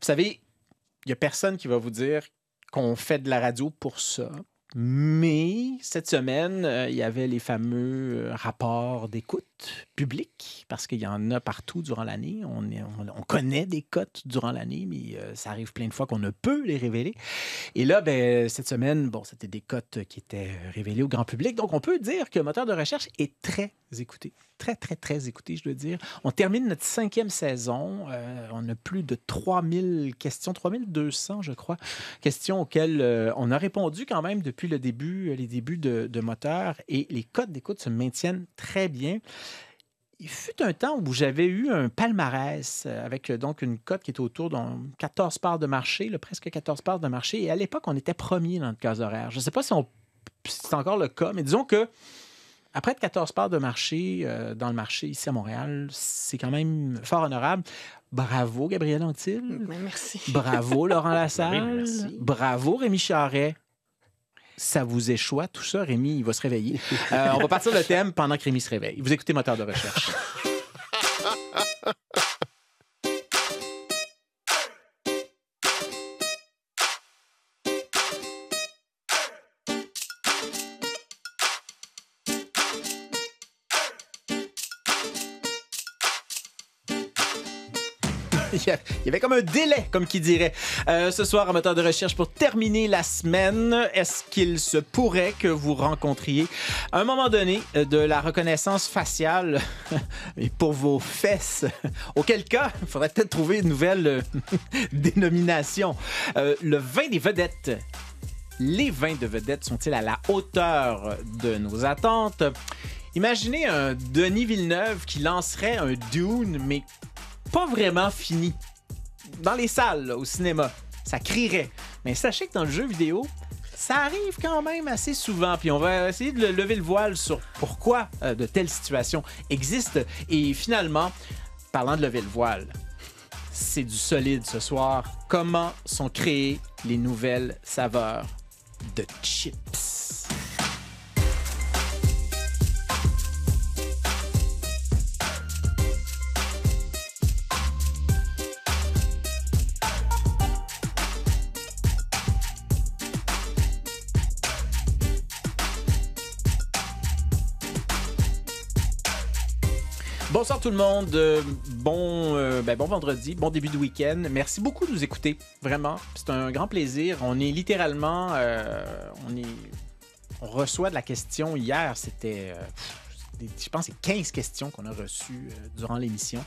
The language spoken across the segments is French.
Vous savez, il n'y a personne qui va vous dire qu'on fait de la radio pour ça. Mais cette semaine, euh, il y avait les fameux euh, rapports d'écoute publique, parce qu'il y en a partout durant l'année. On, connaît des cotes durant l'année, mais euh, ça arrive plein de fois qu'on ne peut les révéler. Et là, ben, cette semaine, bon, c'était des cotes qui étaient révélées au grand public. Donc, on peut dire que Moteur de recherche est très écouté. Très, très, très écouté, je dois dire. On termine notre cinquième saison. Euh, on a plus de 3000 questions, 3200, je crois, questions auxquelles euh, on a répondu quand même depuis le début, les débuts de, de Moteur. Et les cotes d'écoute se maintiennent très bien. Il fut un temps où j'avais eu un palmarès euh, avec euh, donc une cote qui était autour de 14 parts de marché, là, presque 14 parts de marché. Et à l'époque, on était premier dans notre case horaire. Je ne sais pas si, c'est encore le cas, mais disons que après de 14 parts de marché euh, dans le marché ici à Montréal, c'est quand même fort honorable. Bravo, Gabriel Anctil. Ben, merci. Bravo, Laurent Lassalle. Oui, merci. Bravo, Rémi Charret. Ça vous échoue, tout ça. Rémi, il va se réveiller. Euh, on va partir le thème pendant que Rémi se réveille. Vous écoutez Moteur de recherche. Il y avait comme un délai, comme qui dirait. Euh, ce soir, en moteur de recherche, pour terminer la semaine, est-ce qu'il se pourrait que vous rencontriez, à un moment donné, euh, de la reconnaissance faciale pour vos fesses? Auquel cas, il faudrait peut-être trouver une nouvelle euh, dénomination. Le vin des vedettes. Les vins de vedettes sont-ils à la hauteur de nos attentes? Imaginez un Denis Villeneuve qui lancerait un Dune, mais pas vraiment fini. Dans les salles, au cinéma, ça crierait. Mais sachez que dans le jeu vidéo, ça arrive quand même assez souvent. Puis on va essayer de le- lever le voile sur pourquoi euh, de telles situations existent. Et finalement, parlant de lever le voile, c'est du solide ce soir. Comment sont créées les nouvelles saveurs de chips? Bonsoir tout le monde. Euh, bon, euh, ben, bon vendredi, bon début de week-end. Merci beaucoup de nous écouter. Vraiment, c'est un grand plaisir. On est littéralement, euh, on est, on reçoit de la question hier. C'était, je pense, c'est 15 questions qu'on a reçues durant l'émission.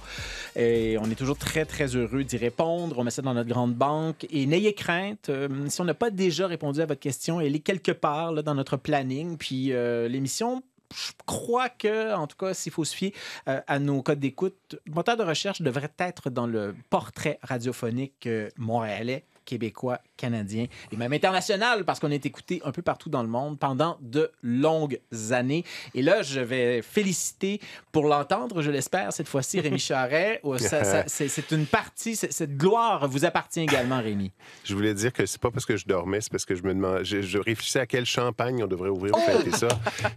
Et on est toujours très, très heureux d'y répondre. On met ça dans notre grande banque. Et n'ayez crainte, si on n'a pas déjà répondu à votre question, elle est quelque part dans notre planning. Puis l'émission je crois que, en tout cas, s'il faut se fier euh, à nos codes d'écoute, moteur de recherche devrait être dans le portrait radiophonique euh, montréalais, québécois, canadien et même international parce qu'on est écouté un peu partout dans le monde pendant de longues années. Et là, je vais féliciter pour l'entendre, je l'espère, cette fois-ci, Rémi Charret. Oh, C'est une partie, cette gloire vous appartient également, Rémi. Je voulais dire que c'est pas parce que je dormais, c'est parce que je me demandais, je, je réfléchissais à quel champagne on devrait ouvrir pour Oh! fêter ça.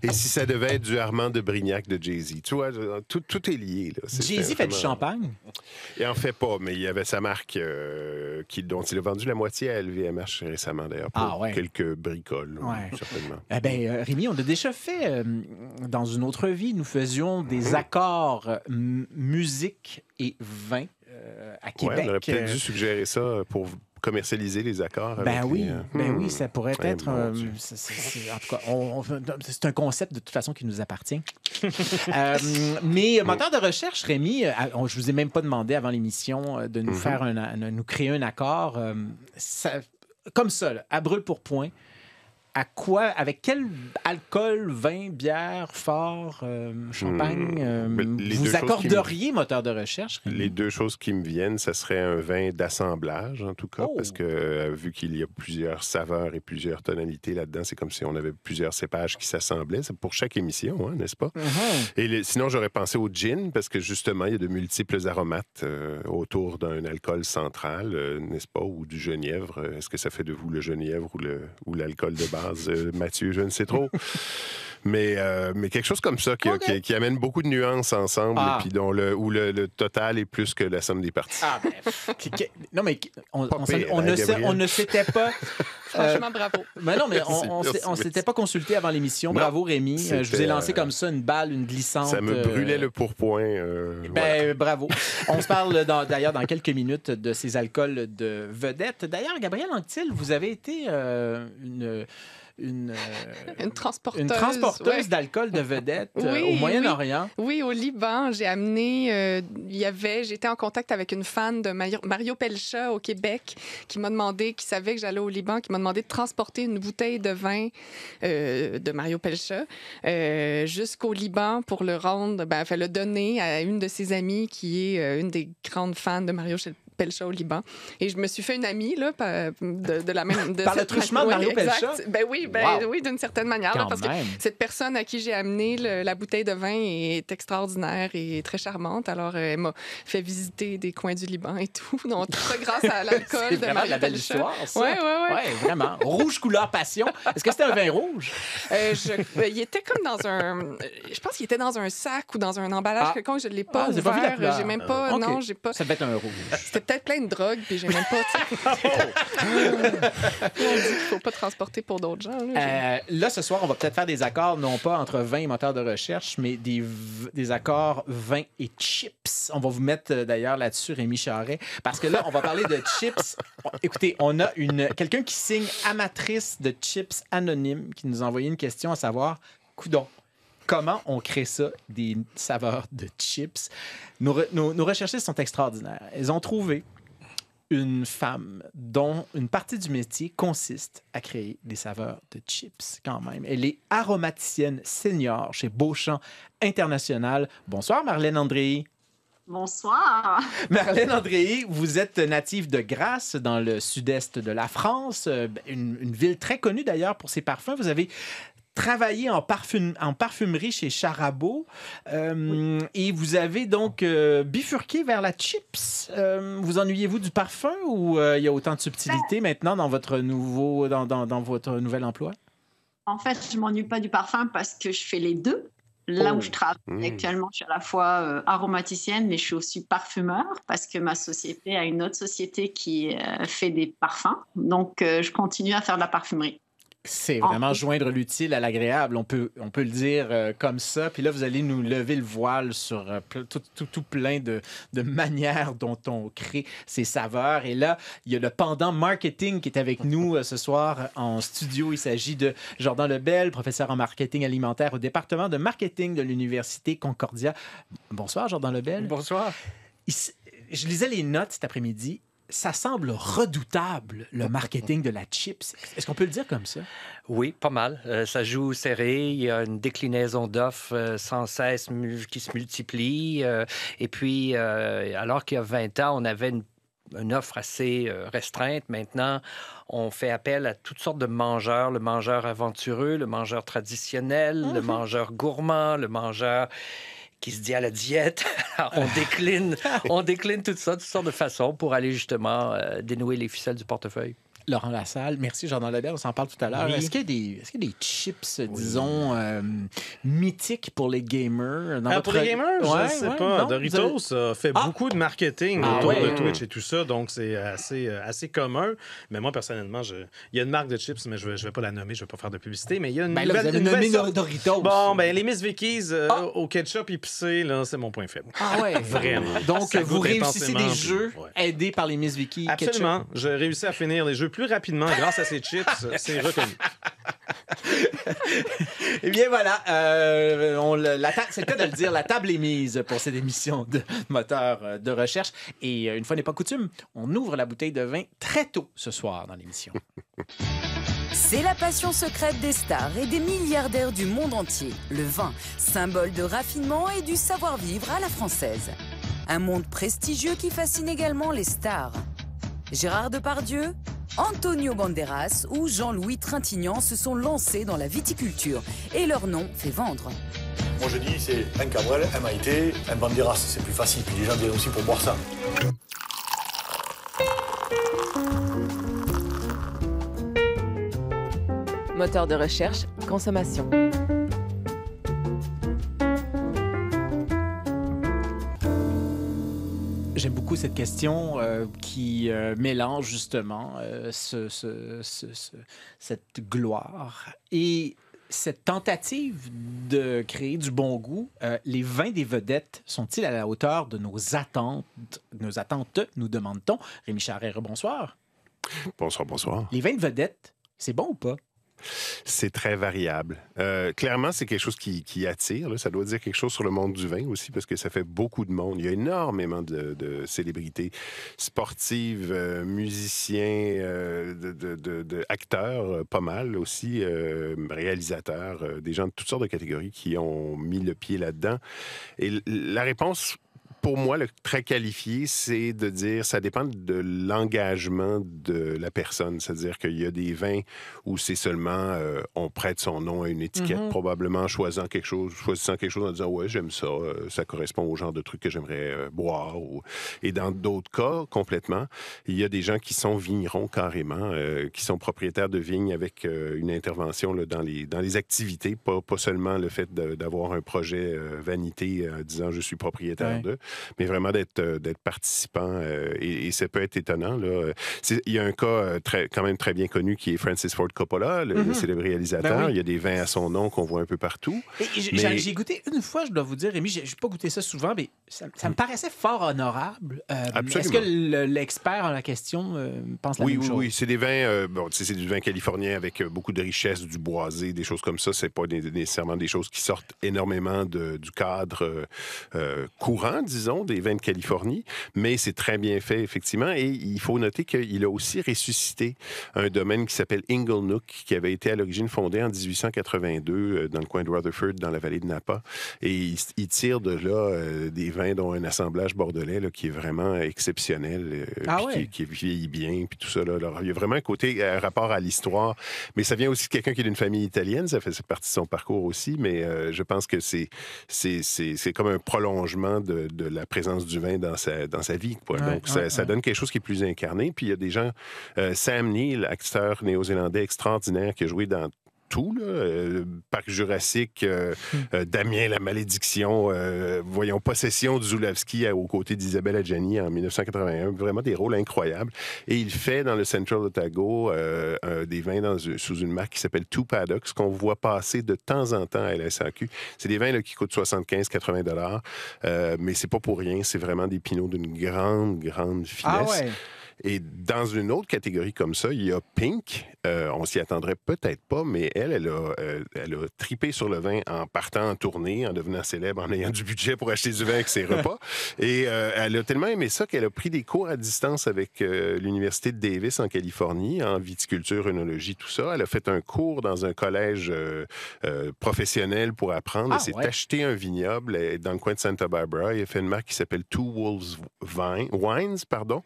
Et si ça devait être du Armand de Brignac de Jay-Z. Tu vois, tout, tout est lié. Jay-Z fait du champagne? Il en fait pas, mais il y avait sa marque euh, qui, dont il a vendu la moitié à LVMH récemment, d'ailleurs, pour Ah ouais. quelques bricoles, Ouais. certainement. Eh bien, euh, Rémi, on a déjà fait, euh, dans une autre vie, nous faisions des accords euh, musique et vin euh, à Ouais, Québec. on aurait peut-être dû suggérer ça pour commercialiser les accords. Ben avec oui, les, euh, ben hmm. oui, ça pourrait être. euh, c'est- en tout cas, on- on- c'est un concept de toute façon qui nous appartient. Euh, mais moteur de recherche, Rémi, euh, on- je vous ai même pas demandé avant l'émission euh, de nous Mhm. faire un, nous créer un accord. euh, ça- comme ça, là, à brûle pour point. À quoi, avec quel alcool, vin, bière, fort, euh, champagne, euh, Ben, vous accorderiez moteur de recherche? Les deux choses qui me viennent, ça serait un vin d'assemblage, en tout cas, Oh. parce que euh, vu qu'il y a plusieurs saveurs et plusieurs tonalités là-dedans, c'est comme si on avait plusieurs cépages qui s'assemblaient. C'est pour chaque émission, hein, n'est-ce pas? Mhm. Et sinon, j'aurais pensé au gin, parce que justement, il y a de multiples aromates autour d'un alcool central, n'est-ce pas? Ou du genièvre. Est-ce que ça fait de vous le genièvre ou le- ou l'alcool de base, Mathieu? Je ne sais trop. Mais, euh, mais quelque chose comme ça qui, OK. qui- qui amène beaucoup de nuances ensemble, Ah. puis dont le, où le, le total est plus que la somme des parties. Ah, ben, non, mais on, Pas on s'en- pire, on hein, ne sait- on ne s'était pas. Franchement, bravo. Mais non, mais on, merci. s'était pas consulté avant l'émission. Bravo, Rémi. Euh, Je vous ai lancé euh, comme ça une balle, une glissante. Ça me euh, brûlait le pourpoint. euh, Ben, voilà. bravo. On se parle dans- d'ailleurs dans quelques minutes de ces alcools de vedette. D'ailleurs, Gabriel Anctil, vous avez été euh, une, une, euh, Une transporteuse. une transporteuse ouais. d'alcool de vedette euh, Oui, au Moyen-Orient. Oui, au Liban, j'ai amené, euh, il y avait, j'étais en contact avec une fan de Mario, Mario Pelcha au Québec qui m'a demandé, qui savait que j'allais au Liban, qui m'a demandé de transporter une bouteille de vin euh, de Mario Pelcha euh, jusqu'au Liban pour le rendre, ben, enfin, le donner à une de ses amies qui est une des grandes fans de Mario Pelcha au Liban. Et je me suis fait une amie là, de, de la même. De Par le truchement de Mario exact. Pelcha? Ben oui, ben, Wow. oui d'une certaine manière. là, parce que cette personne à qui j'ai amené le- la bouteille de vin est extraordinaire et très charmante. Alors, euh, elle m'a fait visiter des coins du Liban et tout. Donc, tout ça grâce à l'alcool C'est de vraiment Marie la belle Pelcha. histoire, ça. Ouais, ouais, ouais. Ouais, vraiment. Rouge couleur passion. Est-ce que c'était un vin rouge? Euh, je- euh, il était comme dans un. euh, Je pense qu'il était dans un sac ou dans un emballage Ah. quelconque. Je ne l'ai pas Ah, j'ai pas vu la ouvert. couleur. J'ai même pas. Ok. Non, j'ai pas. Ça devait être un rouge. Peut-être plein de drogue, puis j'ai même pas. sais. On dit qu'il faut pas transporter pour d'autres gens. là. Euh, là, ce soir, on va peut-être faire des accords, non pas entre vin et moteur de recherche, mais des, des accords vin et chips. On va vous mettre euh, d'ailleurs là-dessus, Rémi Charret, parce que là, on va parler de chips. Écoutez, on a une quelqu'un qui signe amatrice de chips anonyme qui nous a envoyé une question à savoir, coudon. Comment on crée ça, des saveurs de chips? Nos, re- nos, nos recherchistes sont extraordinaires. Elles ont trouvé une femme dont une partie du métier consiste à créer des saveurs de chips quand même. Elle est aromaticienne senior chez Beauchamp International. Bonsoir Marlène André. Bonsoir. Marlène André, vous êtes native de Grasse dans le sud-est de la France, euh, une, une ville très connue d'ailleurs pour ses parfums. Vous avez travaillé en, parfum, en parfumerie chez Charabot euh, et vous avez donc euh, bifurqué vers la chips. Euh, vous ennuyez-vous du parfum ou il y a autant de subtilité maintenant dans votre nouveau dans, dans- dans votre nouvel emploi? En fait, je m'ennuie pas du parfum parce que je fais les deux. Là Oh. où je travaille Mmh. actuellement, je suis à la fois aromaticienne, mais je suis aussi parfumeur parce que ma société a une autre société qui fait des parfums. Donc, je continue à faire de la parfumerie. C'est En vraiment fait- joindre l'utile à l'agréable. On peut, on peut le dire euh, comme ça. Puis là, vous allez nous lever le voile sur euh, tout, tout- tout plein de, de manières dont on crée ces saveurs. Et là, il y a le pendant marketing qui est avec nous euh, ce soir en studio. Il s'agit de Jordan Lebel, professeur en marketing alimentaire au département de marketing de l'Université Concordia. Bonsoir, Jordan Lebel. Bonsoir. Il je lisais les notes cet après-midi. Ça semble redoutable, le marketing de la chips. Est-ce qu'on peut le dire comme ça? Oui, pas mal. Euh, ça joue serré. Il y a une déclinaison d'offres euh, sans cesse qui se multiplie. euh, et puis, euh, alors qu'il y a 20 ans, on avait une, une offre assez restreinte. Maintenant, on fait appel à toutes sortes de mangeurs. Le mangeur aventureux, le mangeur traditionnel, le mangeur gourmand, le mangeur qui se dit à la diète. Alors, on décline, on décline tout ça, toutes sortes de façons pour aller justement euh, dénouer les ficelles du portefeuille. Laurent Lassalle, merci Jordan Lebel, on s'en parle tout à l'heure. Oui. Est-ce qu'il y, a des- est-ce qu'il y a des chips, disons, euh, mythiques pour les gamers? Dans Ah, votre- pour les gamers, Ouais, je sais ouais, pas. non, Doritos avez- a fait Ah! beaucoup de marketing Ah autour ouais. de Twitch et tout ça, donc c'est assez, euh, assez commun. Mais moi, personnellement, je... il y a une marque de chips, mais je ne vais, je vais pas la nommer, je ne vais pas faire de publicité, mais il y a une Ben là, vous nouvelle, avez une nommé nouvelle Doritos. Bon, ben les Miss Vickies euh, Ah! au ketchup épicé, là, c'est mon point faible. Ah ouais, Vraiment. Donc, Ça vous réussissez des jeux aidés par les Miss Vicky. ketchup. Absolument. J'ai réussi à finir les jeux plus rapidement grâce à ces chips. C'est reconnu. Eh bien voilà, euh, on le- la ta- c'est le cas de le dire, la table est mise pour cette émission de moteur euh, de recherche. Et euh, une fois n'est pas coutume, on ouvre la bouteille de vin très tôt ce soir dans l'émission. C'est la passion secrète des stars et des milliardaires du monde entier. Le vin, symbole de raffinement et du savoir-vivre à la française. Un monde prestigieux qui fascine également les stars. Gérard Depardieu, Antonio Banderas ou Jean-Louis Trintignant se sont lancés dans la viticulture et leur nom fait vendre. Moi je dis c'est un Cabrel, un Maïté, un Banderas, c'est plus facile. Puis les gens viennent aussi pour boire ça. Moteur de recherche, consommation. Beaucoup cette question euh, qui euh, mélange justement euh, ce- ce- ce- ce- cette gloire et cette tentative de créer du bon goût. Les vins des vedettes sont-ils à la hauteur de nos attentes, nos attentes, nous demande-t-on. Rémi Charret, bonsoir. Bonsoir, bonsoir. Les vins de vedettes, c'est bon ou pas? C'est très variable. Euh, clairement, c'est quelque chose qui, attire. Ça doit dire quelque chose sur le monde du vin aussi, parce que ça fait beaucoup de monde. Il y a énormément de, célébrités sportives, euh, musiciens, euh, de, acteurs, pas mal aussi, réalisateurs, des gens de toutes sortes de catégories qui ont mis le pied là-dedans. Et la réponse pour moi, le très qualifié, c'est de dire ça dépend de l'engagement de la personne. C'est-à-dire qu'il y a des vins où c'est seulement euh, on prête son nom à une étiquette, Mhm. probablement choisissant quelque chose, choisissant quelque chose en disant ouais j'aime ça, euh, ça correspond au genre de truc que j'aimerais euh, boire. ou- Et dans d'autres cas, complètement, il y a des gens qui sont vignerons carrément, euh, qui sont propriétaires de vignes avec euh, une intervention là, dans les dans les activités, pas, pas seulement le fait d'avoir un projet vanité euh, disant je suis propriétaire Ouais. d'eux, mais vraiment d'être euh, d'être participant. euh, et, et ça peut être étonnant. Là. Il y a un cas euh, très, quand même très bien connu qui est Francis Ford Coppola, le, le Mhm. célèbre réalisateur. Ben oui. Il y a des vins à son nom qu'on voit un peu partout. J'ai Mais- goûté une fois, je dois vous dire, Rémi, j'ai pas goûté ça souvent, mais ça, ça me paraissait fort honorable. Euh, Est-ce que le- l'expert en la question euh, pense la Oui, même oui, chose? oui. C'est des vins, euh, bon, c'est du vin californien avec beaucoup de richesse, du boisé, des choses comme ça. C'est pas né- nécessairement des choses qui sortent énormément de- du cadre courant, disons, des vins de Californie, mais c'est très bien fait, effectivement. Et il faut noter qu'il a aussi ressuscité un domaine qui s'appelle Inglenook, qui avait été à l'origine fondé en 1882 euh, dans le coin de Rutherford, dans la vallée de Napa. Et il, il tire de là euh, des vins dont un assemblage bordelais là, qui est vraiment exceptionnel, euh, Ah ouais? qui, qui vieillit bien, puis tout ça. Là. Alors, il y a vraiment un côté, un rapport à l'histoire, mais ça vient aussi de quelqu'un qui est d'une famille italienne, ça fait partie de son parcours aussi, mais euh, je pense que c'est, c'est, c'est, c'est comme un prolongement de, de la présence du vin dans sa, dans sa vie. quoi. Ouais, Donc, ça, ouais, ça ouais. donne quelque chose qui est plus incarné. Puis il y a des gens, euh, Sam Neill, acteur néo-zélandais extraordinaire qui a joué dans tout, là, euh, Parc Jurassique, euh, Hmm. euh, Damien la malédiction, voyons Possession de Zulawski aux côtés d'Isabelle Adjani en 1981, vraiment des rôles incroyables. Et il fait dans le Central Otago des vins dans, sous une marque qui s'appelle Two Paddocks qu'on voit passer de temps en temps à la SAQ. C'est des vins là, qui coûtent 75-80 dollars, mais c'est pas pour rien. C'est vraiment des pinots d'une grande, grande finesse. Ah ouais. Et dans une autre catégorie comme ça, il y a Pink. Euh, on s'y attendrait peut-être pas, mais elle, elle a, euh, elle a tripé sur le vin en partant en tournée, en devenant célèbre, en ayant du budget pour acheter du vin avec ses repas. Et euh, elle a tellement aimé ça qu'elle a pris des cours à distance avec euh, l'Université de Davis en Californie, en viticulture, œnologie, tout ça. Elle a fait un cours dans un collège professionnel pour apprendre. Ah, elle s'est ouais. acheté un vignoble elle dans le coin de Santa Barbara. Elle a fait une marque qui s'appelle Two Wolves Vine- Wines. Pardon.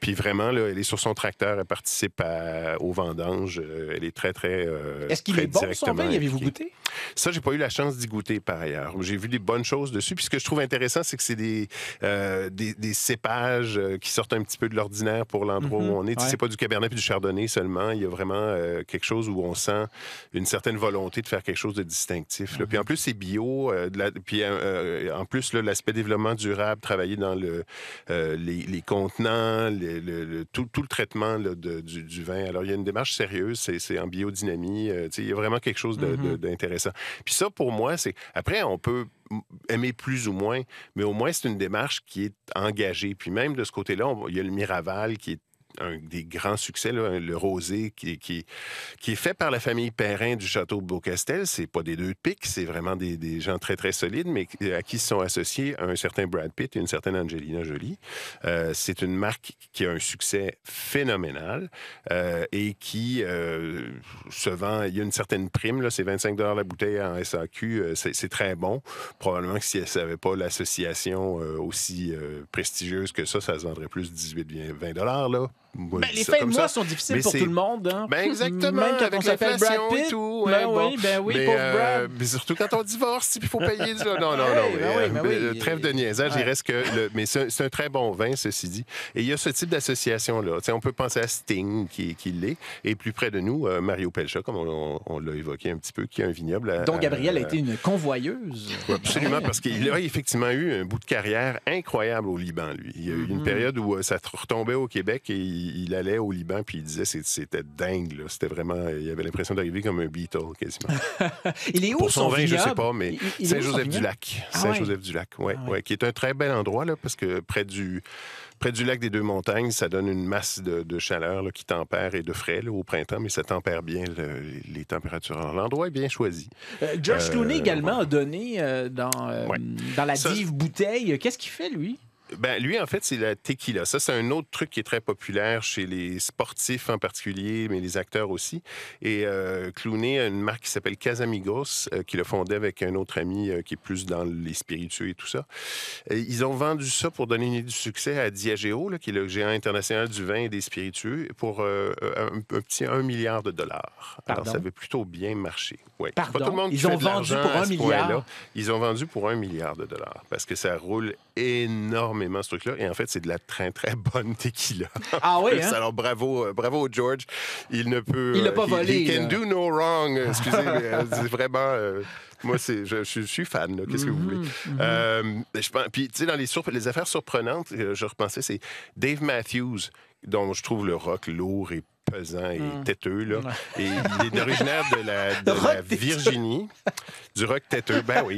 Puis vraiment, là, elle est sur son tracteur, elle participe à- aux vendanges. Euh, elle est très, très. euh, Est-ce qu'il est bon, son vin? Y avez-vous goûté? Ça, j'ai pas eu la chance d'y goûter par ailleurs. J'ai vu des bonnes choses dessus. Puis ce que je trouve intéressant, c'est que c'est des, euh, des, des cépages qui sortent un petit peu de l'ordinaire pour l'endroit Mhm, où on est. Ouais. C'est pas du cabernet puis du chardonnay seulement. Il y a vraiment euh, quelque chose où on sent une certaine volonté de faire quelque chose de distinctif. là. Puis en plus, c'est bio. euh, de la- puis en plus, l'aspect développement durable, travailler dans le, les, les contenants, le- le- le- tout, tout le traitement là, de- du, du vin. Alors, il y a une démarche sérieuse. C'est c'est en biodynamie. euh, il y a vraiment quelque chose Mhm. d'intéressant. Puis ça, pour moi, c'est... Après, on peut aimer plus ou moins, mais au moins, c'est une démarche qui est engagée. Puis même de ce côté-là, on- il y a le Miraval qui est un des grands succès, le rosé, qui, qui, est fait par la famille Perrin du château de Beaucastel. C'est pas des deux de pique, c'est vraiment des, des gens très, très solides, mais à qui se sont associés un certain Brad Pitt et une certaine Angelina Jolie. Euh, c'est une marque qui a un succès phénoménal euh, et qui euh, se vend. Il y a une certaine prime, c'est 25 la bouteille en SAQ. c'est, très bon. Probablement que si elle n'avait pas l'association aussi prestigieuse que ça, ça se vendrait plus 18-20 là. Ben, les fins de mois ça. sont difficiles Mais pour tout le monde. Hein? Ben exactement, Même quand avec l'inflation et tout. Ben oui, bon. ben oui, mais, pauvre euh, Brad. mais surtout quand on divorce, il faut payer du... Non, non, non. Mais, ben oui, euh, ben euh, oui. Trêve de niaisage, Ouais. il reste que... le- Mais c'est un- très bon vin, ceci dit. Et il y a ce type d'association-là. On peut penser à Sting, qui, qui l'est, et plus près de nous, euh, Mario Pelcha, comme on, on- on l'a évoqué un petit peu, qui a un vignoble. à- dont Gabriel a été une convoyeuse. absolument, parce qu'il a effectivement eu un bout de carrière incroyable au Liban, lui. Il y a eu une Mhm. période où euh, ça retombait au Québec et il, il allait au Liban, puis il disait que c'était dingue. C'était vraiment... Il avait l'impression d'arriver comme un Beatle, quasiment. Il est où Pour son vin, je sais pas, mais Saint-Joseph-du-Lac. Ah. Saint-Joseph-du-Lac, ouais, Ah ouais. ouais, qui est un très bel endroit, là, parce que près du... Près du lac des Deux Montagnes, ça donne une masse de, de chaleur là, qui tempère et de frais là, au printemps, mais ça tempère bien le- les, températures. L'endroit est bien choisi. Euh, George Euh, Clooney également a donné euh, dans, euh, Ouais. dans la Ça- dive bouteille. Qu'est-ce qu'il fait, lui? Ben, lui, en fait, c'est la tequila. Ça, c'est un autre truc qui est très populaire chez les sportifs en particulier, mais les acteurs aussi. Et euh, Clooney a une marque qui s'appelle Casamigos, euh, qu'il a fondée avec un autre ami euh, qui est plus dans les spiritueux et tout ça. Et ils ont vendu ça pour donner du succès à Diageo, là, qui est le géant international du vin et des spiritueux, pour euh, un, un petit 1 milliard de dollars. Alors, Pardon? ça avait plutôt bien marché. Ouais. Pardon? Pas tout le monde qui Ils fait ont vendu pour à un ce milliard? point-là. Ils ont vendu pour un milliard de dollars parce que ça roule énormément, ce truc-là. Et en fait, c'est de la très, très bonne tequila. Ah oui, hein? Alors, bravo, euh, bravo George. Il ne peut... Il l'a euh, pas he- volé, He can là. do no wrong. Euh, Excusez, euh, c'est vraiment... euh, moi, je, je- je suis fan. Qu'est-ce que vous voulez? Mhm, Euh, mais je pense, puis, tu sais, dans les, les affaires surprenantes, euh, je repensais, c'est Dave Matthews, dont je trouve le rock lourd et pesant et Mm. têteux. Là. Et il est originaire de la, de. Virginie. Du rock têteux, ben oui.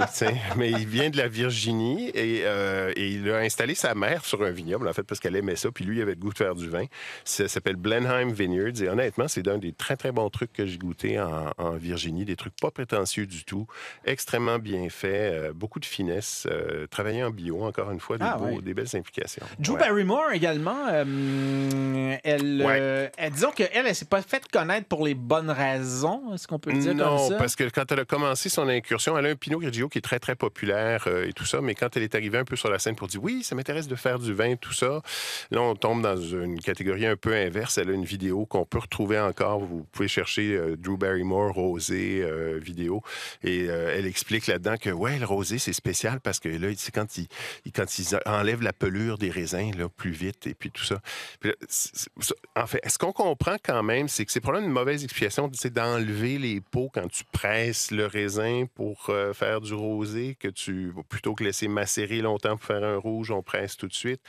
Mais il vient de la Virginie et, euh, et il a installé sa mère sur un vignoble, en fait, parce qu'elle aimait ça. Puis lui, il avait le goût de faire du vin. Ça s'appelle Blenheim Vineyards. Et honnêtement, c'est un des très, très bons trucs que j'ai goûté en, en Virginie. Des trucs pas prétentieux du tout, extrêmement bien faits, euh, beaucoup de finesse, euh, travaillé en bio, encore une fois, des, Ah, beaux- ouais. des belles implications. Drew Ouais. Barrymore également, euh, elle, Ouais. elle- disons qu'elle, elle s'est pas faite connaître pour les bonnes raisons, est-ce qu'on peut le dire non, comme ça? parce que quand elle a commencé son incursion, elle a un Pinot Grigio qui est très, très populaire euh, et tout ça, mais quand elle est arrivée un peu sur la scène pour dire oui, ça m'intéresse de faire du vin, tout ça, là, on tombe dans une catégorie un peu inverse. Elle a une vidéo qu'on peut retrouver encore. Vous pouvez chercher euh, Drew Barrymore rosé euh, vidéo et elle explique là-dedans que ouais, le rosé, c'est spécial parce que là, c'est quand ils, quand ils enlèvent la pelure des raisins là, plus vite et puis tout ça. Puis là, en fait, ce qu'on comprend quand même, c'est que c'est probablement une mauvaise explication d'enlever les peaux quand tu presses le raisin pour euh, faire du rosé, que tu plutôt que laisser macérer longtemps pour faire un rouge, on presse tout de suite.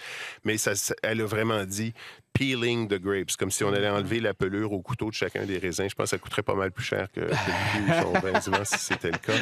Mais ça, ça- elle a vraiment dit peeling the grapes, comme si on allait enlever la pelure au couteau de chacun des raisins. Je pense que ça coûterait pas mal plus cher que, que son si c'était le cas.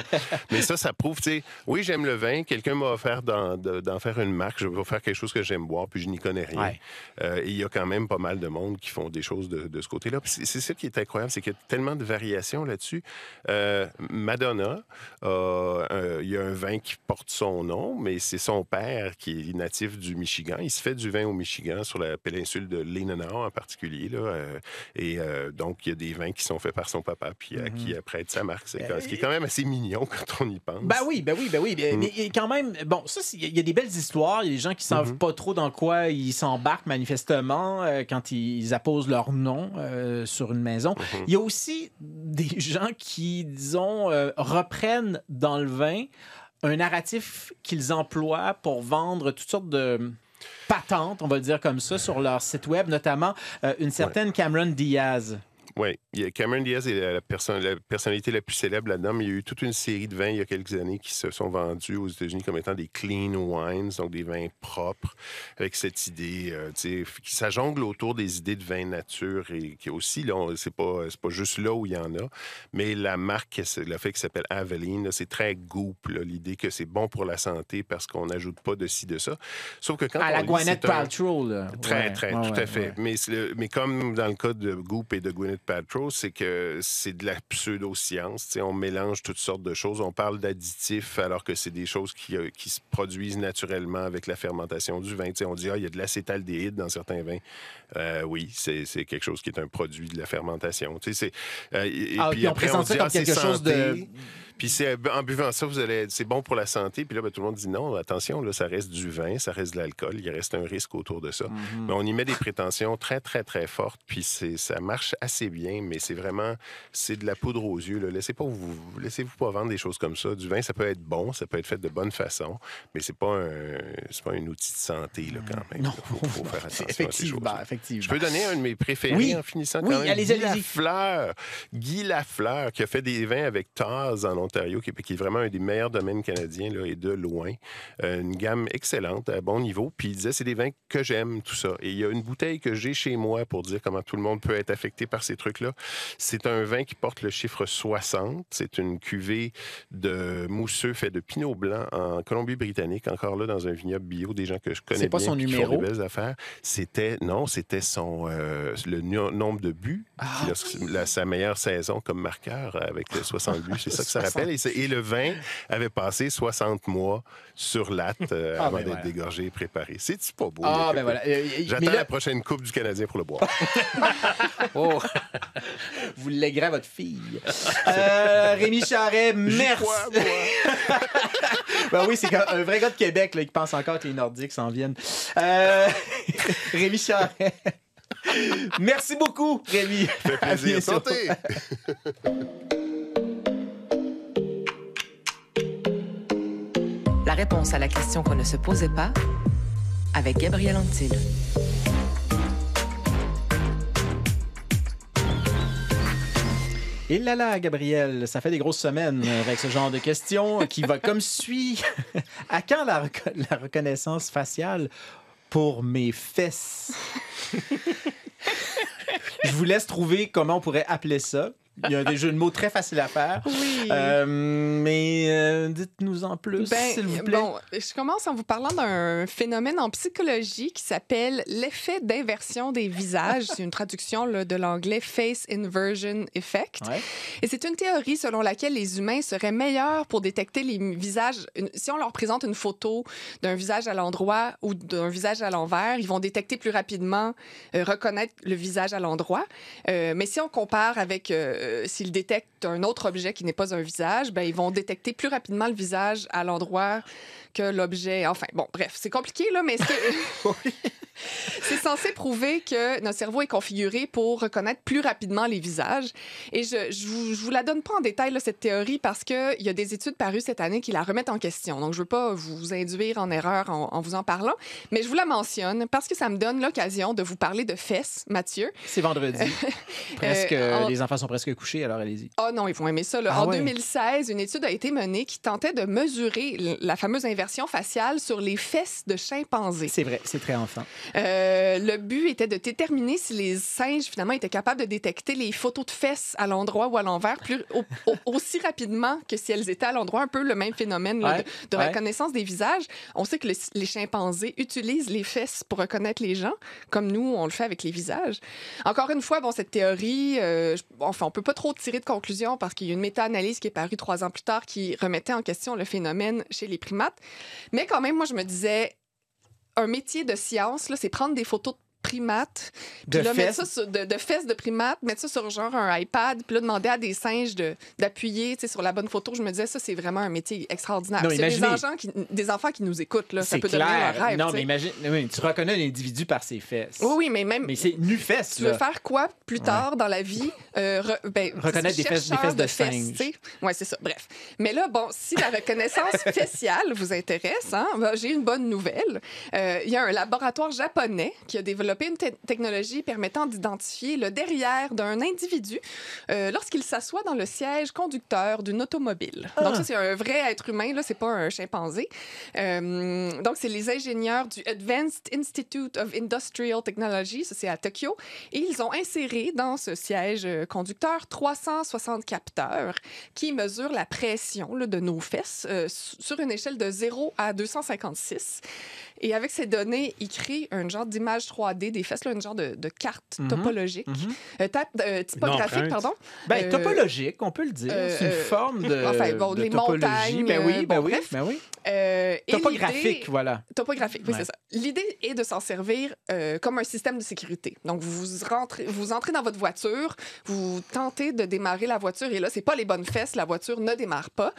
Mais ça, ça prouve, tu sais, oui, j'aime le vin, quelqu'un m'a offert d'en, de- d'en faire une marque, je vais faire quelque chose que j'aime boire, puis je n'y connais rien. Ouais. Euh, et il y a quand même pas mal de monde qui font des choses de, de ce côté-là. C'est, ça qui est incroyable, c'est qu'il y a tellement de variations là-dessus. Euh, Madonna, euh, il y a un vin qui porte son nom, mais c'est son père qui est natif du Michigan. Il se fait du vin au Michigan, sur la péninsule de Leelanau en particulier. Là, euh, et euh, donc, il y a des vins qui sont faits par son papa, puis à qui apprête sa marque. C'est, ce qui est quand même assez mignon quand on y pense. Ben oui, ben oui, ben oui. Mais, Mm. mais quand même, bon, ça, il y a des belles histoires. Il y a des gens qui savent Mhm. pas trop dans quoi ils s'embarquent manifestement euh, quand ils apposent leur nom euh, sur une maison. Mhm. Il y a aussi des gens qui, disons, euh, reprennent dans le vin un narratif qu'ils emploient pour vendre toutes sortes de patentes, on va le dire comme ça, sur leur site web, notamment euh, une certaine Cameron Diaz. Oui, Cameron Diaz est la, perso- la personnalité la plus célèbre là-dedans, mais il y a eu toute une série de vins il y a quelques années qui se sont vendus aux États-Unis comme étant des clean wines, donc des vins propres, avec cette idée, euh, tu sais, qui ça jongle autour des idées de vin nature et qui aussi, là, c'est pas, pas juste là où il y en a, mais la marque, le fait qui s'appelle Aveline, c'est très goop, l'idée que c'est bon pour la santé parce qu'on n'ajoute pas de ci, de ça. Sauf que quand À on la lit, Gwyneth un- Paltrow, là. Très, Ouais, très, ouais, tout ouais, à fait. Mais, le- mais comme dans le cas de Goop et de Gwyneth Paltrow, c'est que c'est de la pseudo-science. On mélange toutes sortes de choses. On parle d'additifs alors que c'est des choses qui, euh, se produisent naturellement avec la fermentation du vin. Tu sais, on dit, ah, il y a de l'acétaldéhyde dans certains vins. Euh, oui, c'est c'est quelque chose qui est un produit de la fermentation. Tu sais, euh, et- Ah, puis puis on après, présente ça dit, comme ah, quelque chose de-. Puis c'est, en buvant ça, vous allez, c'est bon pour la santé. Puis là, ben, tout le monde dit non, attention, là, ça reste du vin, ça reste de l'alcool, il reste un risque autour de ça. Mhm. Mais on y met des prétentions très, très, très fortes. Puis c'est, ça marche assez bien, mais c'est vraiment, c'est de la poudre aux yeux. Là. Laissez pas vous, laissez-vous pas vendre des choses comme ça. Du vin, ça peut être bon, ça peut être fait de bonne façon, mais c'est pas un, c'est pas un outil de santé là, quand même. Non. Il faut, faut faire attention à ces. Effectivement. Je peux donner un de mes préférés Oui. en finissant quand Oui, même. allez-y, Guy. Lafleur. Guy Lafleur, qui a fait des vins avec Taz en Ontario, qui est, qui est vraiment un des meilleurs domaines canadiens, là, et de loin. Euh, une gamme excellente, à bon niveau. Puis il disait, c'est des vins que j'aime, tout ça. Et il y a une bouteille que j'ai chez moi pour dire comment tout le monde peut être affecté par ces trucs-là. C'est un vin qui porte le chiffre 60. C'est une cuvée de mousseux fait de pinot blanc en Colombie-Britannique, encore là, dans un vignoble bio, des gens que je connais C'est pas bien, son numéro? des belles affaires. C'était, non, c'était son, euh, le nombre de buts, Ah, la- sa meilleure saison comme marqueur avec le 60 buts, c'est ça que ça 60. rappelle. Et, c'est- et le vin avait passé 60 mois sur latte euh, Ah, avant ben d'être voilà. dégorgé et préparé. C'est-tu pas beau? Ah, ben voilà. Euh, J'attends là, la prochaine Coupe du Canadien pour le boire. Oh. Vous léguerez à votre fille. Euh, Rémi Charret, merci. crois, moi. ben oui, c'est un vrai gars de Québec là, qui pense encore que les Nordiques s'en viennent. Rémi Charret. Merci beaucoup, Rémi. fait À plaisir. Santé! La réponse à la question qu'on ne se posait pas avec Gabriel Antil. Et là là, Gabriel, ça fait des grosses semaines avec ce genre de questions qui va comme suit. à quand la reconnaissance faciale pour mes fesses? Je vous laisse trouver comment on pourrait appeler ça. Il y a des jeux de mots très faciles à faire. Oui. Euh, mais euh, dites-nous en plus, Ben, s'il vous plaît. Bon, je commence en vous parlant d'un phénomène en psychologie qui s'appelle l'effet d'inversion des visages. C'est une traduction là, de l'anglais Face Inversion Effect. Ouais. Et c'est une théorie selon laquelle les humains seraient meilleurs pour détecter les visages. Si on leur présente une photo d'un visage à l'endroit ou d'un visage à l'envers, ils vont détecter plus rapidement, euh, reconnaître le visage à l'endroit. Mais si on compare avec euh, s'ils détectent un autre objet qui n'est pas un visage, ben, ils vont détecter plus rapidement le visage à l'endroit que l'objet. Enfin, bon, bref, c'est compliqué, là, mais c'est c'est censé prouver que notre cerveau est configuré pour reconnaître plus rapidement les visages. Et je je vous, je vous la donne pas en détail, là, cette théorie, parce qu'il y a des études parues cette année qui la remettent en question. Donc, je veux pas vous induire en erreur en, en vous en parlant, mais je vous la mentionne parce que ça me donne l'occasion de vous parler de fesses, Mathieu. C'est vendredi. presque, Euh, en- Les enfants sont presque couchés, alors allez-y. Oh non, ils vont aimer ça. là. Ah en ouais. 2016, une étude a été menée qui tentait de mesurer la fameuse inversion faciale sur les fesses de chimpanzés. C'est vrai, c'est très enfant. Euh, le but était de déterminer si les singes, finalement, étaient capables de détecter les photos de fesses à l'endroit ou à l'envers plus, au- au- aussi rapidement que si elles étaient à l'endroit. Un peu le même phénomène là, Ouais, de, de ouais. reconnaissance des visages. On sait que le- les chimpanzés utilisent les fesses pour reconnaître les gens, comme nous, on le fait avec les visages. Encore une fois, bon, cette théorie, euh, je- enfin, on peut pas trop tirer de conclusion parce qu'il y a une méta-analyse qui est parue trois ans plus tard qui remettait en question le phénomène chez les primates. Mais quand même, moi, je me disais, un métier de science, c'est prendre des photos de primates, De puis là, mettre fesses. ça sur- de, de fesses de primates, mettre ça sur genre un iPad, puis là, demander à des singes de- d'appuyer sais, sur la bonne photo. Je me disais, ça, c'est vraiment un métier extraordinaire. Non, a des, imaginez. enfants qui, des enfants qui nous écoutent, là, ça peut devenir clair. un rêve. non, mais imagine, oui, tu reconnais un individu par ses fesses. Oui, oui, mais même. Mais c'est nu-fesses, Tu veux là. faire quoi plus tard dans la vie? Euh, re- ben, Reconnaître des fesses- des fesses de singe. Oui, c'est ça. Bref. Mais là, bon, si la reconnaissance faciale vous intéresse, hein, ben, j'ai une bonne nouvelle. Euh, Il y a un laboratoire japonais qui a développé une te- technologie permettant d'identifier le derrière d'un individu euh, lorsqu'il s'assoit dans le siège conducteur d'une automobile. Ah. Donc, ça, c'est un vrai être humain, là, c'est pas un chimpanzé. Euh, donc, c'est les ingénieurs du Advanced Institute of Industrial Technology, ça c'est à Tokyo, et ils ont inséré dans ce siège euh, conducteur 360 capteurs qui mesurent la pression là, de nos fesses euh, sur une échelle de 0 à 256. Et avec ces données, ils créent un genre d'image 3D 3D des fesses, là, une genre de, de carte Mhm. topologique. Euh, euh, typographique, pardon. Ben, Euh, topologique, on peut le dire. euh, c'est une forme de, enfin, bon, de les topologie. montagnes, Ben oui, ben bon, oui, bref. ben oui. Euh, Topographique, voilà. Topographique, oui, Ouais. c'est ça. L'idée est de s'en servir euh, comme un système de sécurité. Donc, vous rentrez, vous entrez dans votre voiture, vous tentez de démarrer la voiture, et là, c'est pas les bonnes fesses, la voiture ne démarre pas.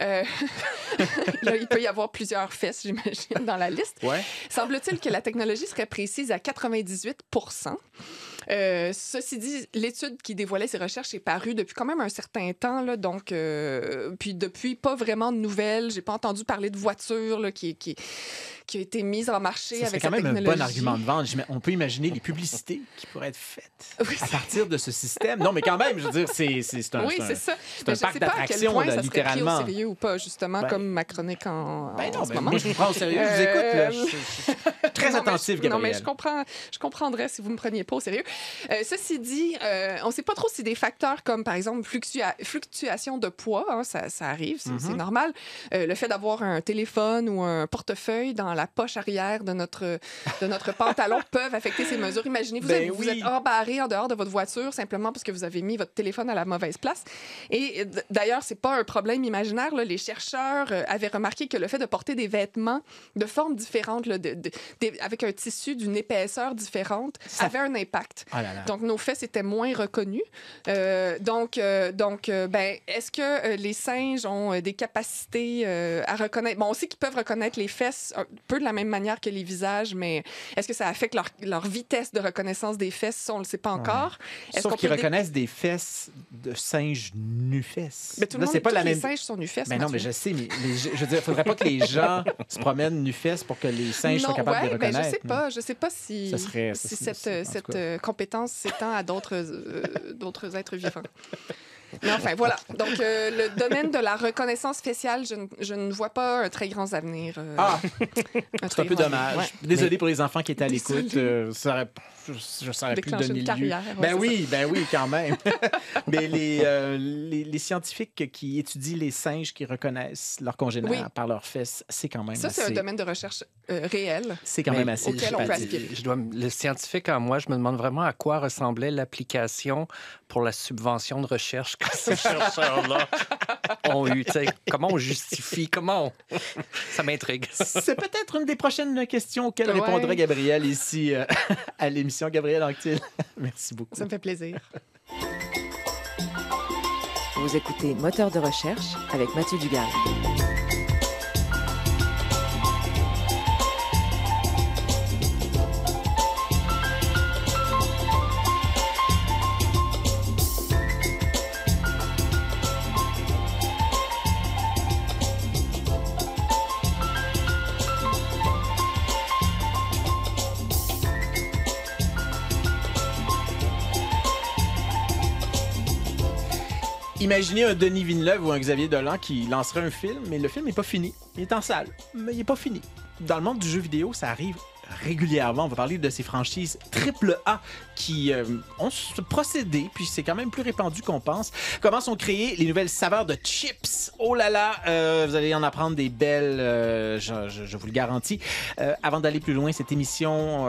Euh, là, il peut y avoir plusieurs fesses, j'imagine, dans la liste. Ouais. Semble-t-il que la technologie serait précise à 98 Euh, ceci dit, l'étude qui dévoilait ces recherches est parue depuis quand même un certain temps, là, donc euh, puis depuis pas vraiment de nouvelles. J'ai pas entendu parler de voitures là, qui, qui, qui a été mise en marché C'est avec quand même un bon argument de vente. On peut imaginer les publicités qui pourraient être faites Oui, à partir de ce système. Non, mais quand même, je veux dire, c'est un, oui, c'est ça. c'est un parc d'attractions, ça pris littéralement. au sérieux ou pas, justement, Ben- comme ma chronique en, Ben en non, ce ben, moment. moi, je vous prends au sérieux. Je vous écoute, là. Je- je- je suis très Non, attentif, je- Non, mais Gabriel. je, comprends, je comprendrais si vous me preniez pas au sérieux. Euh, ceci dit, euh, on ne sait pas trop si des facteurs comme, par exemple, fluctua- fluctuation de poids, hein, ça, ça arrive, c'est Mhm. normal. Euh, le fait d'avoir un téléphone ou un portefeuille dans la poche arrière de notre, de notre pantalon peuvent affecter ces mesures. Imaginez, vous, Ben êtes, vous oui. êtes embarré en dehors de votre voiture simplement parce que vous avez mis votre téléphone à la mauvaise place. Et d'ailleurs, c'est pas un problème imaginaire. là. Les chercheurs avaient remarqué que le fait de porter des vêtements de là, de- des- avec un tissu d'une épaisseur différente, Ça- avait un impact. Oh là là. Donc, nos fesses étaient moins reconnues. Euh, donc, euh, donc euh, ben, est-ce que les singes ont des capacités à reconnaître... Bon, on sait qu'ils peuvent reconnaître les fesses un peu de la même manière que les visages, mais est-ce que ça affecte leur, leur vitesse de reconnaissance des fesses? Ça, on ne le sait pas encore. Est-ce Sauf qu'ils dé- reconnaissent des fesses de singes nu-fesses. Mais tout le Là, monde, pas tous la les même. singes sont nu-fesses, Ben non, mais je sais, mais les- je veux dire, il faudrait pas que les gens se promènent nu-fesses pour que les singes non, soient capables ouais, de les ben, reconnaître. je sais pas. Je sais pas si, Ça serait- si cette, cette euh, compétence s'étend à d'autres euh, d'autres êtres vivants. Mais enfin, voilà. Donc, euh, le domaine de la reconnaissance faciale, je, ne- je ne vois pas un très grand avenir. euh, Ah, un c'est un peu dommage. Ouais. Désolé pour les enfants qui étaient à l'écoute. euh, ça aurait- je je saurais plus donner une lieu. carrière, ouais, ben oui, ben oui, quand même. Mais les, euh, les, les scientifiques qui étudient les singes qui reconnaissent leurs congénères Oui. par leurs fesses, c'est quand même Ça, c'est un domaine de recherche euh, réel. C'est quand Mais même assez auquel on peut sympathique. aspirer. Je dois, me- le scientifique en moi, je me demande vraiment à quoi ressemblait l'application pour la subvention de recherche que ces chercheurs-là ont eu. Tu sais, Comment on justifie, comment? On... Ça m'intrigue. C'est peut-être une des prochaines questions auxquelles Ouais. répondrait Gabriel ici euh, à l'émission. Gabriel Anctil, merci beaucoup. Ça me fait plaisir. Vous écoutez Moteur de recherche avec Mathieu Dugal. Imaginez un Denis Villeneuve ou un Xavier Dolan qui lancerait un film, mais le film n'est pas fini. Il est en salle, mais il n'est pas fini. Dans le monde du jeu vidéo, ça arrive régulièrement. On va parler de ces franchises triple A qui euh, ont ce procédé, puis c'est quand même plus répandu qu'on pense. Comment sont créées les nouvelles saveurs de chips? Oh là là, euh, vous allez en apprendre des belles, euh, je, vous le garantis. Avant d'aller plus loin, cette émission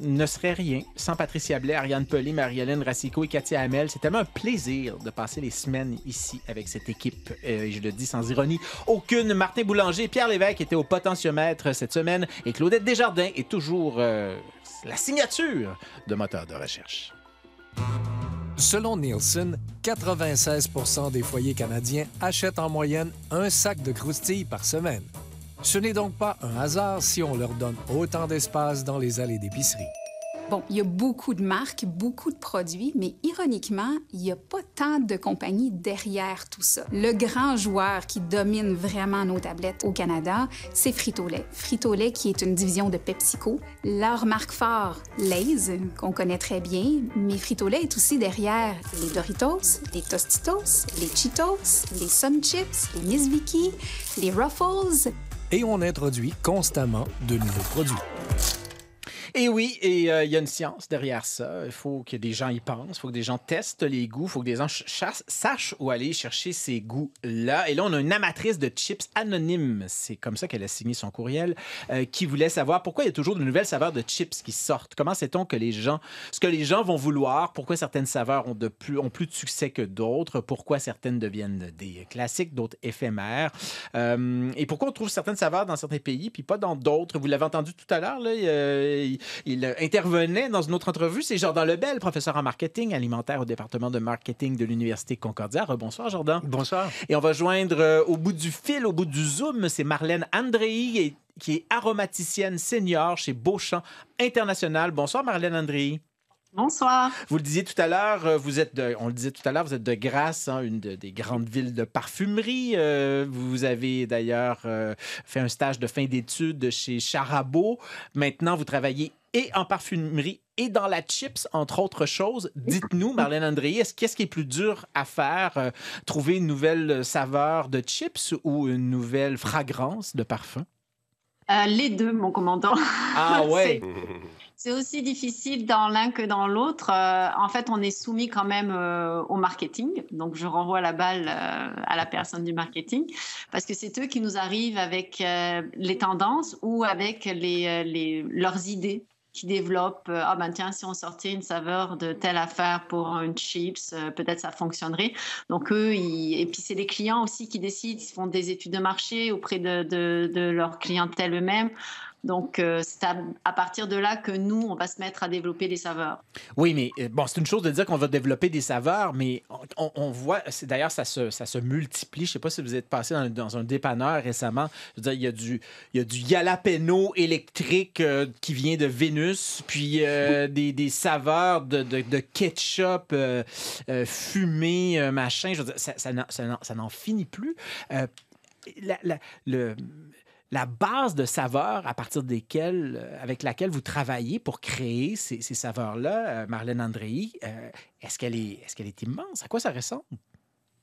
ne serait rien sans Patricia Blais, Ariane Pelé, Marie-Hélène Racicot et Katia Hamel. C'est tellement un plaisir de passer les semaines ici avec cette équipe. Et je le dis sans ironie aucune. Martin Boulanger Pierre Lévesque étaient au potentiomètre cette semaine et Claudette Desjardins est toujours euh, la signature de moteur de recherche. Selon Nielsen, 96 des foyers canadiens achètent en moyenne un sac de croustilles par semaine. Ce n'est donc pas un hasard si on leur donne autant d'espace dans les allées d'épicerie. Bon, il y a beaucoup de marques, beaucoup de produits, mais ironiquement, il n'y a pas tant de compagnies derrière tout ça. Le grand joueur qui domine vraiment nos tablettes au Canada, c'est Frito-Lay. Frito-Lay qui est une division de PepsiCo. Leur marque phare, Lay's, qu'on connaît très bien, mais Frito-Lay est aussi derrière les Doritos, les Tostitos, les Cheetos, les Sun Chips, les Miss Vicky, les Ruffles, Et on introduit constamment de nouveaux produits. Et oui, et euh, il y a une science derrière ça. Il faut que des gens y pensent, il faut que des gens testent les goûts, il faut que des gens sachent où aller chercher ces goûts-là. Et là, on a une amatrice de chips anonyme, c'est comme ça qu'elle a signé son courriel, euh, qui voulait savoir pourquoi il y a toujours de nouvelles saveurs de chips qui sortent. Comment sait-on que les gens, ce que les gens vont vouloir, pourquoi certaines saveurs ont, de plus, plus de succès que d'autres, pourquoi certaines deviennent des classiques, d'autres éphémères, euh, et pourquoi on trouve certaines saveurs dans certains pays puis pas dans d'autres. Vous l'avez entendu tout à l'heure, là, euh, il intervenait dans une autre entrevue. C'est Jordan Lebel, professeur en marketing alimentaire au département de marketing de l'Université Concordia. Bonsoir, Jordan. Bonsoir. Et on va joindre euh, au bout du fil, au bout du zoom, c'est Marlène Andrei, et- qui est aromaticienne senior chez Beauchamp International. Bonsoir, Marlène Andrei. Bonsoir. Vous le disiez tout à l'heure, euh, vous êtes de, on le disait tout à l'heure, vous êtes de Grasse, hein, une de- des grandes villes de parfumerie. Euh, vous avez d'ailleurs euh, fait un stage de fin d'études chez Charabot. Maintenant, vous travaillez et en parfumerie et dans la chips, entre autres choses. Dites-nous, Marlène André, est-ce qu'est-ce qui est plus dur à faire, euh, trouver une nouvelle saveur de chips ou une nouvelle fragrance de parfum? Les deux, mon commandant. Ah ouais. C'est aussi difficile dans l'un que dans l'autre. Euh, en fait, on est soumis quand même euh, au marketing. Donc, je renvoie la balle euh, à la personne du marketing parce que c'est eux qui nous arrivent avec les tendances ou avec leurs idées qui développent. ah ben tiens, si on sortait une saveur de telle affaire pour une chips, peut-être ça fonctionnerait. Donc eux, et puis c'est les clients aussi qui décident, ils font des études de marché auprès de, de, de leur clientèle eux-mêmes. Donc euh, c'est à, à partir de là que nous, on va se mettre à développer des saveurs. Oui, mais euh, bon, c'est une chose de dire qu'on va développer des saveurs, mais on, voit, d'ailleurs, ça se, ça se multiplie. Je ne sais pas si vous êtes passé dans, un dépanneur récemment. Je veux dire, il y a du, il y a du jalapeno électrique euh, qui vient de Vénus, puis euh, des, des saveurs de, ketchup euh, euh, fumé, euh, machin. Je veux dire, ça, n'en- finit plus. Euh, le, la base de saveurs à partir desquelles, euh, avec laquelle vous travaillez pour créer ces, saveurs-là, euh, Marlène Andrei, euh, est-ce qu'elle est, est, immense? À quoi ça ressemble?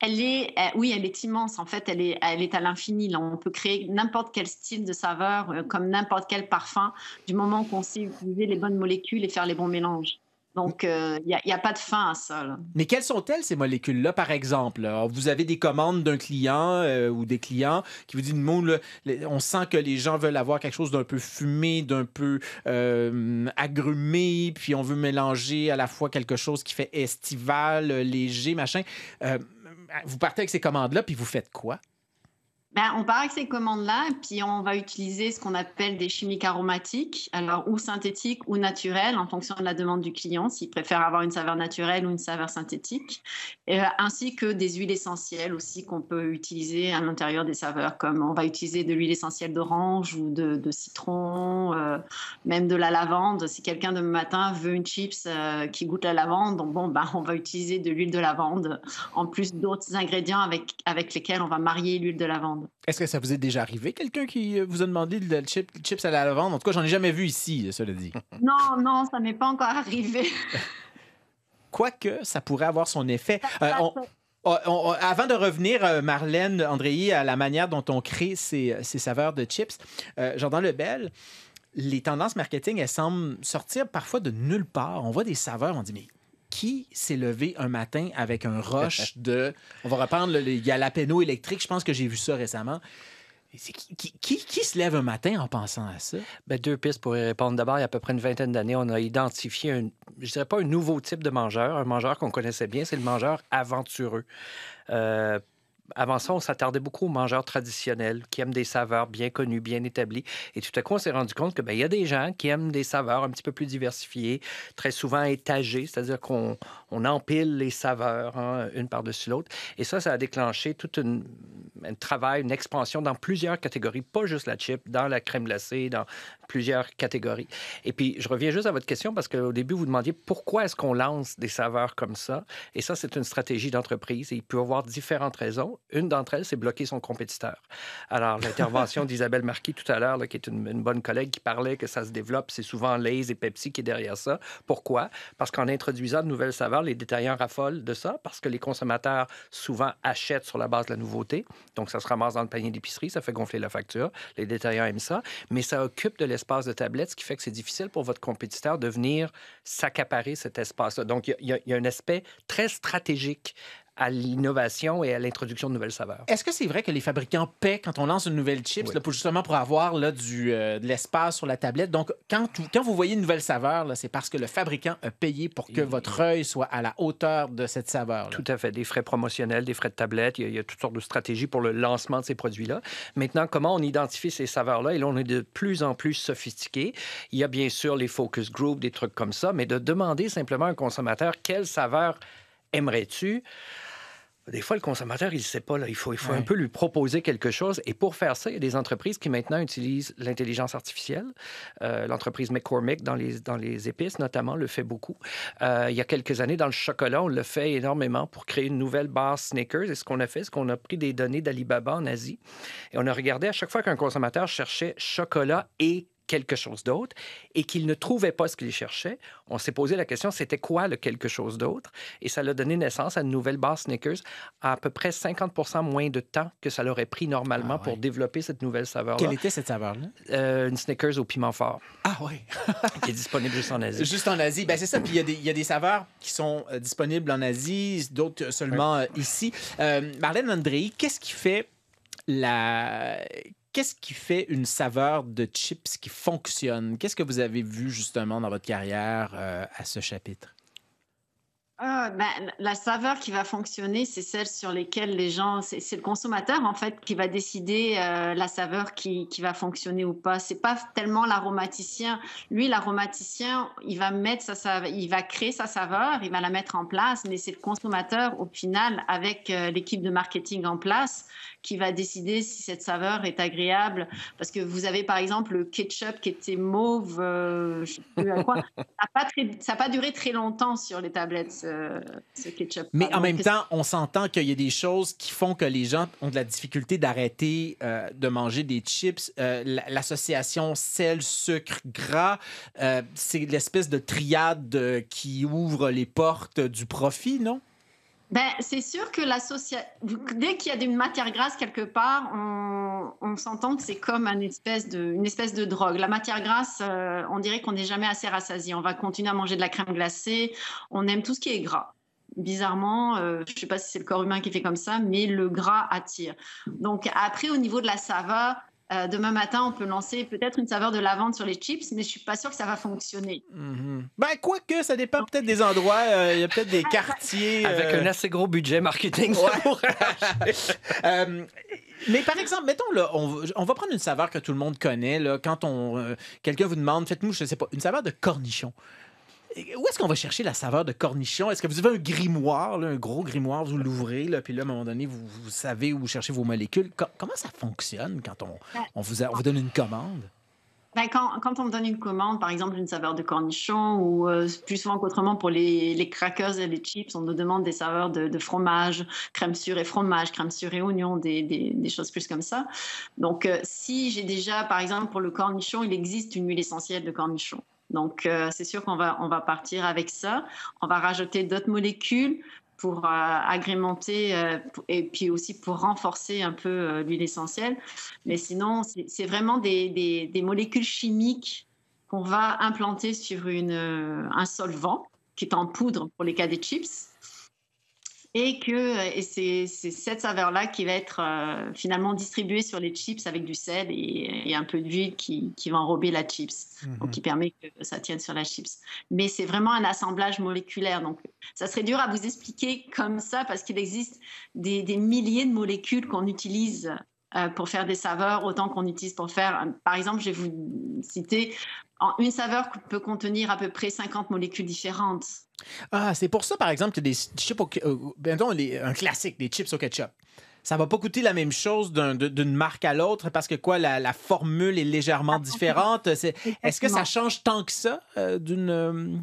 Elle est, oui, elle est immense. En fait, elle est, elle est à l'infini. On peut créer n'importe quel style de saveur, comme n'importe quel parfum, du moment qu'on sait utiliser les bonnes molécules et faire les bons mélanges. Donc, il n'y a, pas de fin à ça. Mais quelles sont-elles, ces molécules-là, par exemple? Vous avez des commandes d'un client euh, ou des clients qui vous disent, on sent que les gens veulent avoir quelque chose d'un peu fumé, d'un peu euh, agrumé, puis on veut mélanger à la fois quelque chose qui fait estival, euh, léger, machin. Euh, vous partez avec ces commandes-là, puis vous faites quoi? Ben, on part avec ces commandes-là, puis on va utiliser ce qu'on appelle des chimiques aromatiques, alors ou synthétiques ou naturelles, en fonction de la demande du client, s'il préfère avoir une saveur naturelle ou une saveur synthétique, euh, ainsi que des huiles essentielles aussi qu'on peut utiliser à l'intérieur des saveurs, comme on va utiliser de l'huile essentielle d'orange ou de, citron, euh, même de la lavande. Si quelqu'un de matin veut une chips euh, qui goûte la lavande, bon, ben, on va utiliser de l'huile de lavande, en plus d'autres ingrédients avec, avec lesquels on va marier l'huile de lavande. Est-ce que ça vous est déjà arrivé, quelqu'un qui euh, vous a demandé de chip- chips à la lavande? En tout cas, j'en ai jamais vu ici, cela dit. Non, non, ça m'est pas encore arrivé. Quoique, ça pourrait avoir son effet. Euh, on- on- on- avant de revenir, euh, Marlène Andréi, à la manière dont on crée ces, ces saveurs de chips, euh, Jordan Lebel, les tendances marketing, elles semblent sortir parfois de nulle part. On voit des saveurs, on dit, mais qui s'est levé un matin avec un rush de... On va reprendre le, le jalapeno électrique, je pense que j'ai vu ça récemment. Qui, qui- qui- qui se lève un matin en pensant à ça? Ben, deux pistes pour y répondre. D'abord, il y a à peu près une vingtaine d'années, on a identifié un, je dirais pas un nouveau type de mangeur, un mangeur qu'on connaissait bien, c'est le mangeur aventureux. Euh, avant ça, on s'attardait beaucoup aux mangeurs traditionnels qui aiment des saveurs bien connues, bien établies. Et tout à coup, on s'est rendu compte que ben, il y a des gens qui aiment des saveurs un petit peu plus diversifiées, très souvent étagées, c'est-à-dire qu'on on empile les saveurs hein, une par-dessus l'autre. Et ça, ça a déclenché tout un travail, une expansion dans plusieurs catégories, pas juste la chip, dans la crème glacée, dans plusieurs catégories. Et puis, je reviens juste à votre question parce qu'au début, vous demandiez pourquoi est-ce qu'on lance des saveurs comme ça? Et ça, c'est une stratégie d'entreprise et il peut y avoir différentes raisons. Une d'entre elles, c'est bloquer son compétiteur. Alors, l'intervention d'Isabelle Marquis tout à l'heure, qui est une, une bonne collègue, qui parlait que ça se développe, c'est souvent Lay's et Pepsi qui est derrière ça. Pourquoi? Parce qu'en introduisant de nouvelles saveurs, les détaillants raffolent de ça parce que les consommateurs souvent achètent sur la base de la nouveauté. Donc, ça se ramasse dans le panier d'épicerie, ça fait gonfler la facture. Les détaillants aiment ça, mais ça occupe de l'espace d'espace de tablette, ce qui fait que c'est difficile pour votre compétiteur de venir s'accaparer cet espace-là. Donc, il y, a un aspect très stratégique à l'innovation et à l'introduction de nouvelles saveurs. Est-ce que c'est vrai que les fabricants paient quand on lance une nouvelle chips, là, pour, justement pour avoir là, du, euh, de l'espace sur la tablette? Donc, quand, quand vous voyez une nouvelle saveur, c'est parce que le fabricant a payé pour que votre œil soit à la hauteur de cette saveur. Tout à fait. Des frais promotionnels, des frais de tablette. Il y, a, il y, a, toutes sortes de stratégies pour le lancement de ces produits-là. Maintenant, comment on identifie ces saveurs-là? Et là, on est de plus en plus sophistiqué. Il y a bien sûr les focus groups, des trucs comme ça, mais de demander simplement à un consommateur quelle saveur aimerais-tu? Des fois, le consommateur, il ne sait pas. Là. Il faut, il faut ouais. un peu lui proposer quelque chose. Et pour faire ça, il y a des entreprises qui maintenant utilisent l'intelligence artificielle. Euh, L'entreprise McCormick, dans les, dans les épices notamment, le fait beaucoup. Euh, il y a quelques années, dans le chocolat, on le fait énormément pour créer une nouvelle barre Snickers. Et ce qu'on a fait, c'est qu'on a pris des données d'Alibaba en Asie et on a regardé à chaque fois qu'un consommateur cherchait chocolat et quelque chose d'autre et qu'il ne trouvait pas ce qu'il cherchait, on s'est posé la question, c'était quoi le quelque chose d'autre? Et ça l'a donné naissance à une nouvelle barre Snickers à à peu près 50 moins de temps que ça l'aurait pris normalement ah ouais. pour développer cette nouvelle saveur-là. Quelle était cette saveur-là? Euh, une Snickers au piment fort. Ah oui. qui est disponible juste en Asie. Juste en Asie. Ben, c'est ça. Puis il y, y, a des saveurs qui sont euh, disponibles en Asie, d'autres seulement euh, ici. Marlène André, qu'est-ce qui fait la qu'est-ce qui fait une saveur de chips qui fonctionne? Qu'est-ce que vous avez vu justement dans votre carrière euh, à ce chapitre? Euh, ben, la saveur qui va fonctionner, c'est celle sur lesquelles les gens, c'est le consommateur en fait qui va décider euh, la saveur qui, qui, va fonctionner ou pas. C'est pas tellement l'aromaticien. Lui, l'aromaticien, il va mettre sa saveur, il va créer sa saveur, il va la mettre en place, mais c'est le consommateur au final avec euh, l'équipe de marketing en place qui va décider si cette saveur est agréable. Parce que vous avez par exemple le ketchup qui était mauve, euh, je sais plus à quoi. ça n'a pas, pas, duré très longtemps sur les tablettes, ce, ce ketchup. Mais en même temps, on s'entend qu'il y a des choses qui font que les gens ont de la difficulté d'arrêter euh, de manger des chips. Euh, L'association sel, sucre, gras, euh, c'est l'espèce de triade qui ouvre les portes du profit, non? Ben, c'est sûr que dès qu'il y a une matière grasse quelque part, on, s'entend que c'est comme une espèce, de, une espèce de drogue. La matière grasse, euh, on dirait qu'on n'est jamais assez rassasié. On va continuer à manger de la crème glacée. On aime tout ce qui est gras. Bizarrement, euh, je ne sais pas si c'est le corps humain qui fait comme ça, mais le gras attire. Donc après, au niveau de la saveur, euh, demain matin, on peut lancer peut-être une saveur de lavande sur les chips, mais je suis pas sûre que ça va fonctionner. Mm -hmm. Ben, quoique, ça dépend peut-être des endroits. Euh, il y a peut-être des quartiers. Avec euh... un assez gros budget marketing, euh, mais par exemple, mettons, là, on, on, va prendre une saveur que tout le monde connaît. Là, quand on euh, quelqu'un vous demande, faites-nous, je sais pas, une saveur de cornichon. Où est-ce qu'on va chercher la saveur de cornichon? Est-ce que vous avez un grimoire, là, un gros grimoire, vous l'ouvrez, puis là, à un moment donné, vous, vous, savez où chercher vos molécules? Co comment ça fonctionne quand on, on, vous, a, on vous donne une commande? Ben, quand, quand, on me donne une commande, par exemple une saveur de cornichon, ou euh, plus souvent qu'autrement pour les, les, crackers et les chips, on nous demande des saveurs de, de fromage, crème sûre et fromage, crème sûre et oignon, des, des, des choses plus comme ça. Donc, euh, si j'ai déjà, par exemple, pour le cornichon, il existe une huile essentielle de cornichon. Donc, euh, c'est sûr qu'on va, on va partir avec ça. On va rajouter d'autres molécules pour euh, agrémenter euh, et puis aussi pour renforcer un peu l'huile essentielle. Mais sinon, c'est vraiment des, des, des, molécules chimiques qu'on va implanter sur une, un solvant qui est en poudre pour les cas des chips et que et c'est cette saveur-là qui va être euh, finalement distribuée sur les chips avec du sel et, et un peu d'huile qui, qui, va enrober la chips, donc qui permet que ça tienne sur la chips. Mais c'est vraiment un assemblage moléculaire, donc ça serait dur à vous expliquer comme ça parce qu'il existe des, des, milliers de molécules qu'on utilise euh, pour faire des saveurs, autant qu'on utilise pour faire. Par exemple, je vais vous citer une saveur peut contenir à peu près 50 molécules différentes. Ah, c'est pour ça, par exemple, que des chips au, euh, les, un classique, des chips au ketchup. Ça va pas coûter la même chose d'une un, marque à l'autre parce que quoi, la, la, formule est légèrement différente? Est-ce est que ça change tant que ça euh, d'une euh,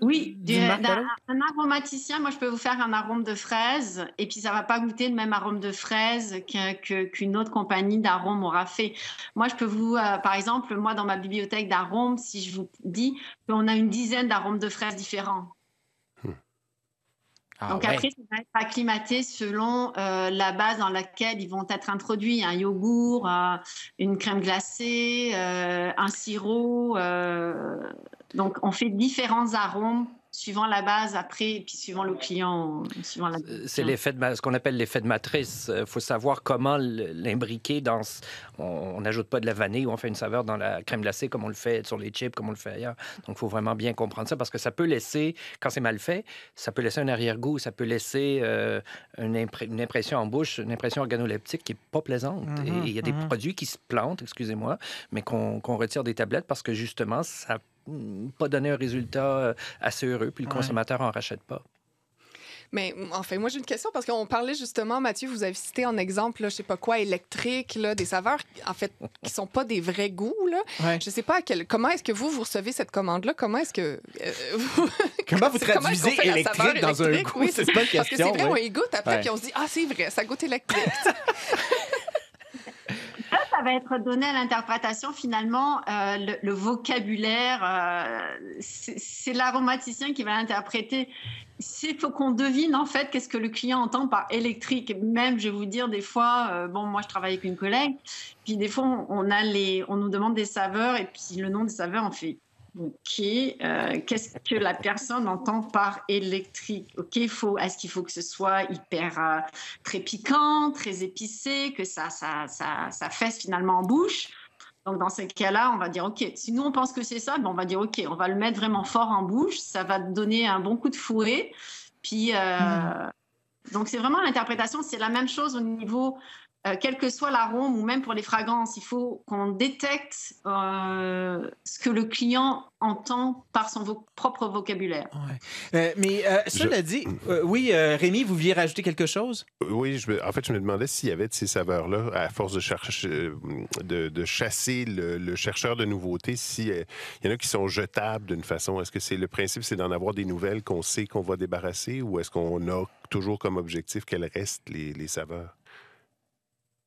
oui, du, un, un, aromaticien, moi je peux vous faire un arôme de fraise et puis ça va pas goûter le même arôme de fraise qu'une qu autre compagnie d'arômes aura fait. Moi je peux vous, euh, par exemple, moi dans ma bibliothèque d'arômes, si je vous dis qu'on a une dizaine d'arômes de fraises différents. Ah Donc ouais. après, ça va être acclimaté selon euh, la base dans laquelle ils vont être introduits. Un yogourt, euh, une crème glacée, un sirop. Euh, donc on fait différents arômes suivant la base après, et puis suivant le client, suivant la. Euh, C'est l'effet de ce qu'on appelle l'effet de matrice. Il faut savoir comment l'imbriquer dans. ce- On n'ajoute pas de la vanille ou on fait une saveur dans la crème glacée comme on le fait sur les chips, comme on le fait ailleurs. Donc, il faut vraiment bien comprendre ça parce que ça peut laisser, quand c'est mal fait, ça peut laisser un arrière-goût, ça peut laisser euh, une, impré- une impression en bouche, une impression organoleptique qui n'est pas plaisante. Mhm, Et il y a des mhm. produits qui se plantent, excusez-moi, mais qu'on retire des tablettes parce que justement, ça pas donné un résultat euh, assez heureux, puis le Ouais. consommateur en rachète pas. Mais enfin, moi, j'ai une question parce qu'on parlait justement, Mathieu, vous avez cité en exemple, là, je sais pas quoi, électrique, là, des saveurs, en fait, qui sont pas des vrais goûts. Là. Ouais. Je sais pas à quel... comment est-ce que vous, vous recevez cette commande-là? Comment est-ce que... euh, vous- Comment vous comment traduisez électrique dans un goût? Oui, C'est pas une Parce que c'est question, vrai, on ouais. y goûte après, Ouais. puis on se dit, ah, c'est vrai, ça goûte électrique. Ça, va être donné à l'interprétation finalement. euh, le, vocabulaire, euh, c'est l'aromaticien qui va l'interpréter. Il faut qu'on devine en fait qu'est-ce que le client entend par électrique. Même, je vais vous dire, des fois, euh, bon, moi je travaille avec une collègue, puis des fois on, on a les, on nous demande des saveurs et puis le nom des saveurs, on fait. Ok, euh, qu'est-ce que la personne entend par électrique? Ok, faut, est-ce qu'il faut que ce soit hyper euh, très piquant, très épicé, que ça, ça, ça, ça fesse finalement en bouche? Donc dans ces cas-là, on va dire ok. Si nous on pense que c'est ça, ben, on va dire ok, on va le mettre vraiment fort en bouche, ça va donner un bon coup de fouet. Puis euh, donc c'est vraiment l'interprétation, c'est la même chose au niveau euh, quel que soit l'arôme ou même pour les fragrances, il faut qu'on détecte euh, ce que le client entend par son vo- propre vocabulaire. Euh, mais euh, cela dit, euh, oui, euh, Rémi, vous vouliez rajouter quelque chose? Oui, je me- en fait, je me demandais s'il y avait de ces saveurs-là, à force de, chercher, euh, de, de chasser le, le chercheur de nouveautés, s'il y en a qui sont jetables d'une façon. Est-ce que c'est le principe, c'est d'en avoir des nouvelles qu'on sait qu'on va débarrasser ou est-ce qu'on a toujours comme objectif qu'elles restent, les, les saveurs?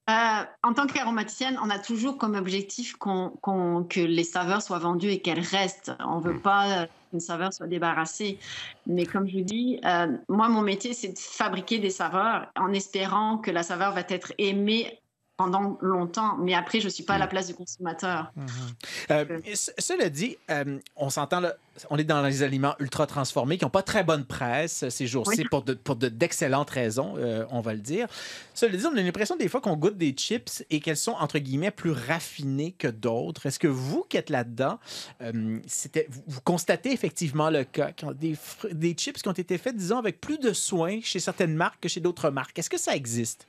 Euh, en tant qu'aromaticienne, on a toujours comme objectif que les saveurs soient vendues et qu'elles restent. On ne veut pas euh, qu'une saveur soit débarrassée. Mais comme je vous dis, euh, moi, mon métier, c'est de fabriquer des saveurs en espérant que la saveur va être aimée pendant longtemps. Mais après, je ne suis pas à la place du consommateur. Euh, c- cela dit, euh, on s'entend là, on est dans les aliments ultra transformés qui n'ont pas très bonne presse euh, ces jours-ci Oui. pour de- pour de- d'excellentes raisons, euh, on va le dire. Cela dit, on a l'impression des fois qu'on goûte des chips et qu'elles sont entre guillemets plus raffinées que d'autres. Est-ce que vous qui êtes là-dedans, euh, c'était, vous, constatez effectivement le cas, des, des chips qui ont été faits, disons, avec plus de soin chez certaines marques que chez d'autres marques? Est-ce que ça existe?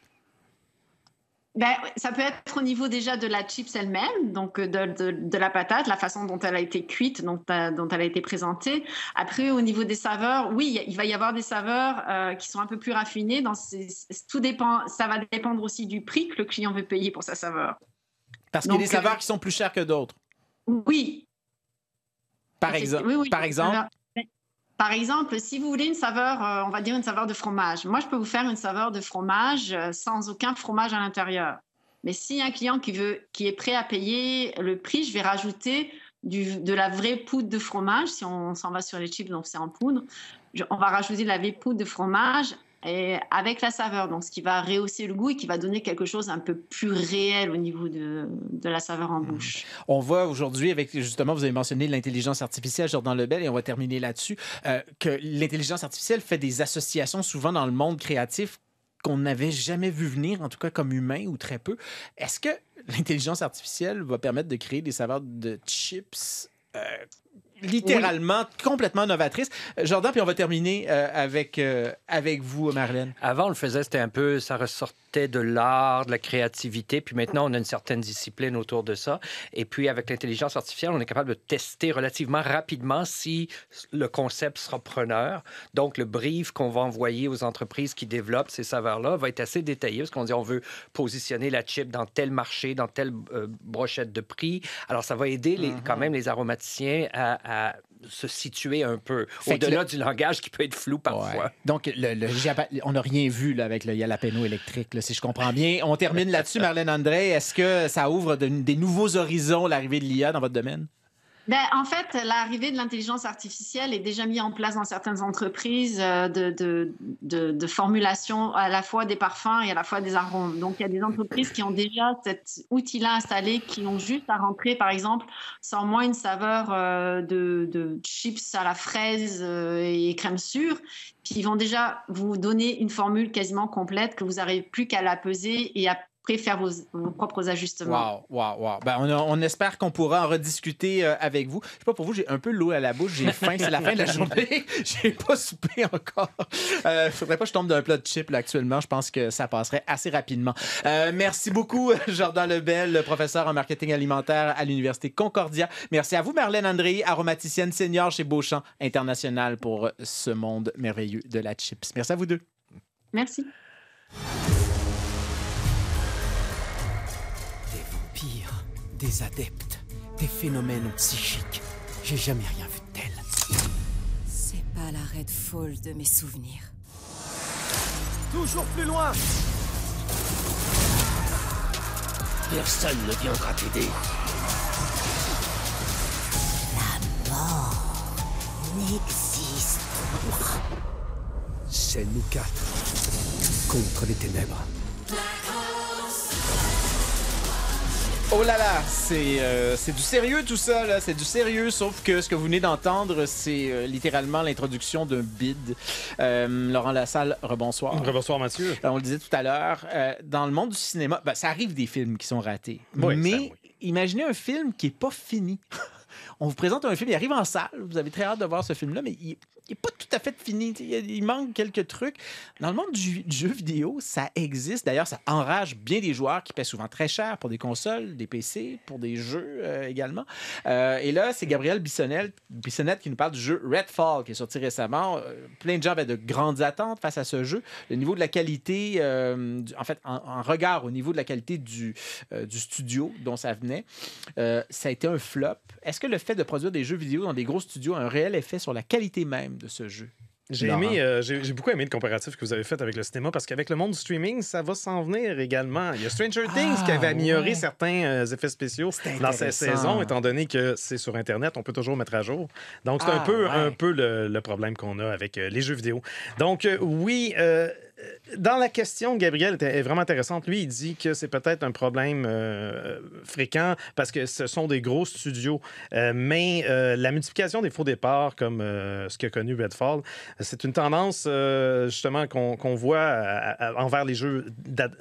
Ben, ça peut être au niveau déjà de la chips elle-même, donc euh, de, de- de la patate, la façon dont elle a été cuite, dont, euh, dont elle a été présentée. Après, au niveau des saveurs, oui, il va y avoir des saveurs euh, qui sont un peu plus raffinées. Dans ces- tout dépend, ça va dépendre aussi du prix que le client veut payer pour sa saveur. Parce qu'il y a des saveurs qui sont plus chères que d'autres. Oui. Par, exemple, oui, oui, par exemple, Par exemple, si vous voulez une saveur, euh, on va dire une saveur de fromage, moi je peux vous faire une saveur de fromage euh, sans aucun fromage à l'intérieur. Mais si un client qui, veut, qui est prêt à payer le prix, je vais rajouter de la vraie poudre de fromage. Si on s'en va sur les chips, donc c'est en poudre. On va rajouter de la vraie poudre de fromage et avec la saveur, donc ce qui va rehausser le goût et qui va donner quelque chose un peu plus réel au niveau de, de la saveur en bouche. On voit aujourd'hui, avec justement, vous avez mentionné l'intelligence artificielle, Jordan Lebel, et on va terminer là-dessus, euh, que l'intelligence artificielle fait des associations souvent dans le monde créatif qu'on n'avait jamais vu venir, en tout cas comme humain ou très peu. Est-ce que l'intelligence artificielle va permettre de créer des saveurs de chips euh, littéralement complètement novatrices? Euh, Jordan, puis on va terminer euh, avec, euh, avec vous, Marlène. Avant, on le faisait, c'était un peu, ça ressortait de l'art, de la créativité, puis maintenant, on a une certaine discipline autour de ça. Et puis, avec l'intelligence artificielle, on est capable de tester relativement rapidement si le concept sera preneur. Donc, le brief qu'on va envoyer aux entreprises qui développent ces saveurs-là va être assez détaillé, parce qu'on dit on veut positionner la chip dans tel marché, dans telle euh, brochette de prix. Alors, ça va aider les, quand même les aromaticiens à, à se situer un peu au-delà le- du langage qui peut être flou parfois. Ouais. Donc, le, le japa- on n'a rien vu là, avec le jalapeno électrique, là, si je comprends bien. On termine là-dessus, Marlène André. Est-ce que ça ouvre de- des nouveaux horizons, l'arrivée de l'IA dans votre domaine? Ben, en fait, l'arrivée de l'intelligence artificielle est déjà mise en place dans certaines entreprises euh, de, de, formulation à la fois des parfums et à la fois des arômes. Donc, il y a des entreprises qui ont déjà cet outil-là installé, qui ont juste à rentrer, par exemple, sans moins une saveur euh, de, chips à la fraise euh, et crème sûre. Puis, ils vont déjà vous donner une formule quasiment complète que vous n'avez plus qu'à la peser et à faire vos, vos, propres ajustements. Wow, wow, wow. Ben, on, on, espère qu'on pourra en rediscuter euh, avec vous. Je sais pas pour vous, j'ai un peu l'eau à la bouche, j'ai faim, c'est la fin de la journée, j'ai pas soupé encore. Euh, faudrait pas que je tombe d'un plat de chips là, actuellement, je pense que ça passerait assez rapidement. Euh, merci beaucoup, Jordan Lebel, professeur en marketing alimentaire à l'Université Concordia. Merci à vous, Marlène André, aromaticienne senior chez Beauchamp International pour ce monde merveilleux de la chips. Merci à vous deux. Merci. Des adeptes, des phénomènes psychiques. J'ai jamais rien vu de tel. C'est pas la Red Fall de mes souvenirs. Toujours plus loin Personne ne viendra t'aider. La mort n'existe pas. C'est nous quatre contre les ténèbres. Oh là là, c'est euh, du sérieux tout ça, là. C'est du sérieux, sauf que ce que vous venez d'entendre, c'est euh, littéralement l'introduction d'un bid. Euh, Laurent Lassalle, rebonsoir. Rebonsoir, Mathieu. on le disait tout à l'heure, dans le monde du cinéma, ben, ça arrive des films qui sont ratés. Oui, mais ça, oui. imaginez un film qui n'est pas fini. on vous présente un film, il arrive en salle, vous avez très hâte de voir ce film-là, mais il n'est pas tout à fait fini. Il, il, manque quelques trucs. Dans le monde du, jeu vidéo, ça existe. D'ailleurs, ça enrage bien des joueurs qui paient souvent très cher pour des consoles, des PC, pour des jeux euh, également. Euh, et là, c'est Gabriel Bissonnette, qui nous parle du jeu Redfall qui est sorti récemment. Euh, plein de gens avaient de grandes attentes face à ce jeu. Le niveau de la qualité, en fait, en, regard au niveau de la qualité du studio dont ça venait, ça a été un flop. Est-ce que le fait de produire des jeux vidéo dans des gros studios a un réel effet sur la qualité même? De ce jeu? J'ai aimé, euh, j'ai beaucoup aimé le comparatif que vous avez fait avec le cinéma parce qu'avec le monde du streaming, ça va s'en venir également. Il y a Stranger Things Ah, qui avait amélioré ouais. certains euh, effets spéciaux dans cette saison, étant donné que c'est sur Internet, on peut toujours mettre à jour. Donc c'est un Ah, peu, ouais. un peu le, le problème qu'on a avec euh, les jeux vidéo. Donc oui. Dans la question, Gabriel est vraiment intéressante. Lui, il dit que c'est peut-être un problème euh, fréquent parce que ce sont des gros studios. Euh, mais euh, la multiplication des faux départs, comme ce qu'a connu Redfall, c'est une tendance justement qu'on voit envers les jeux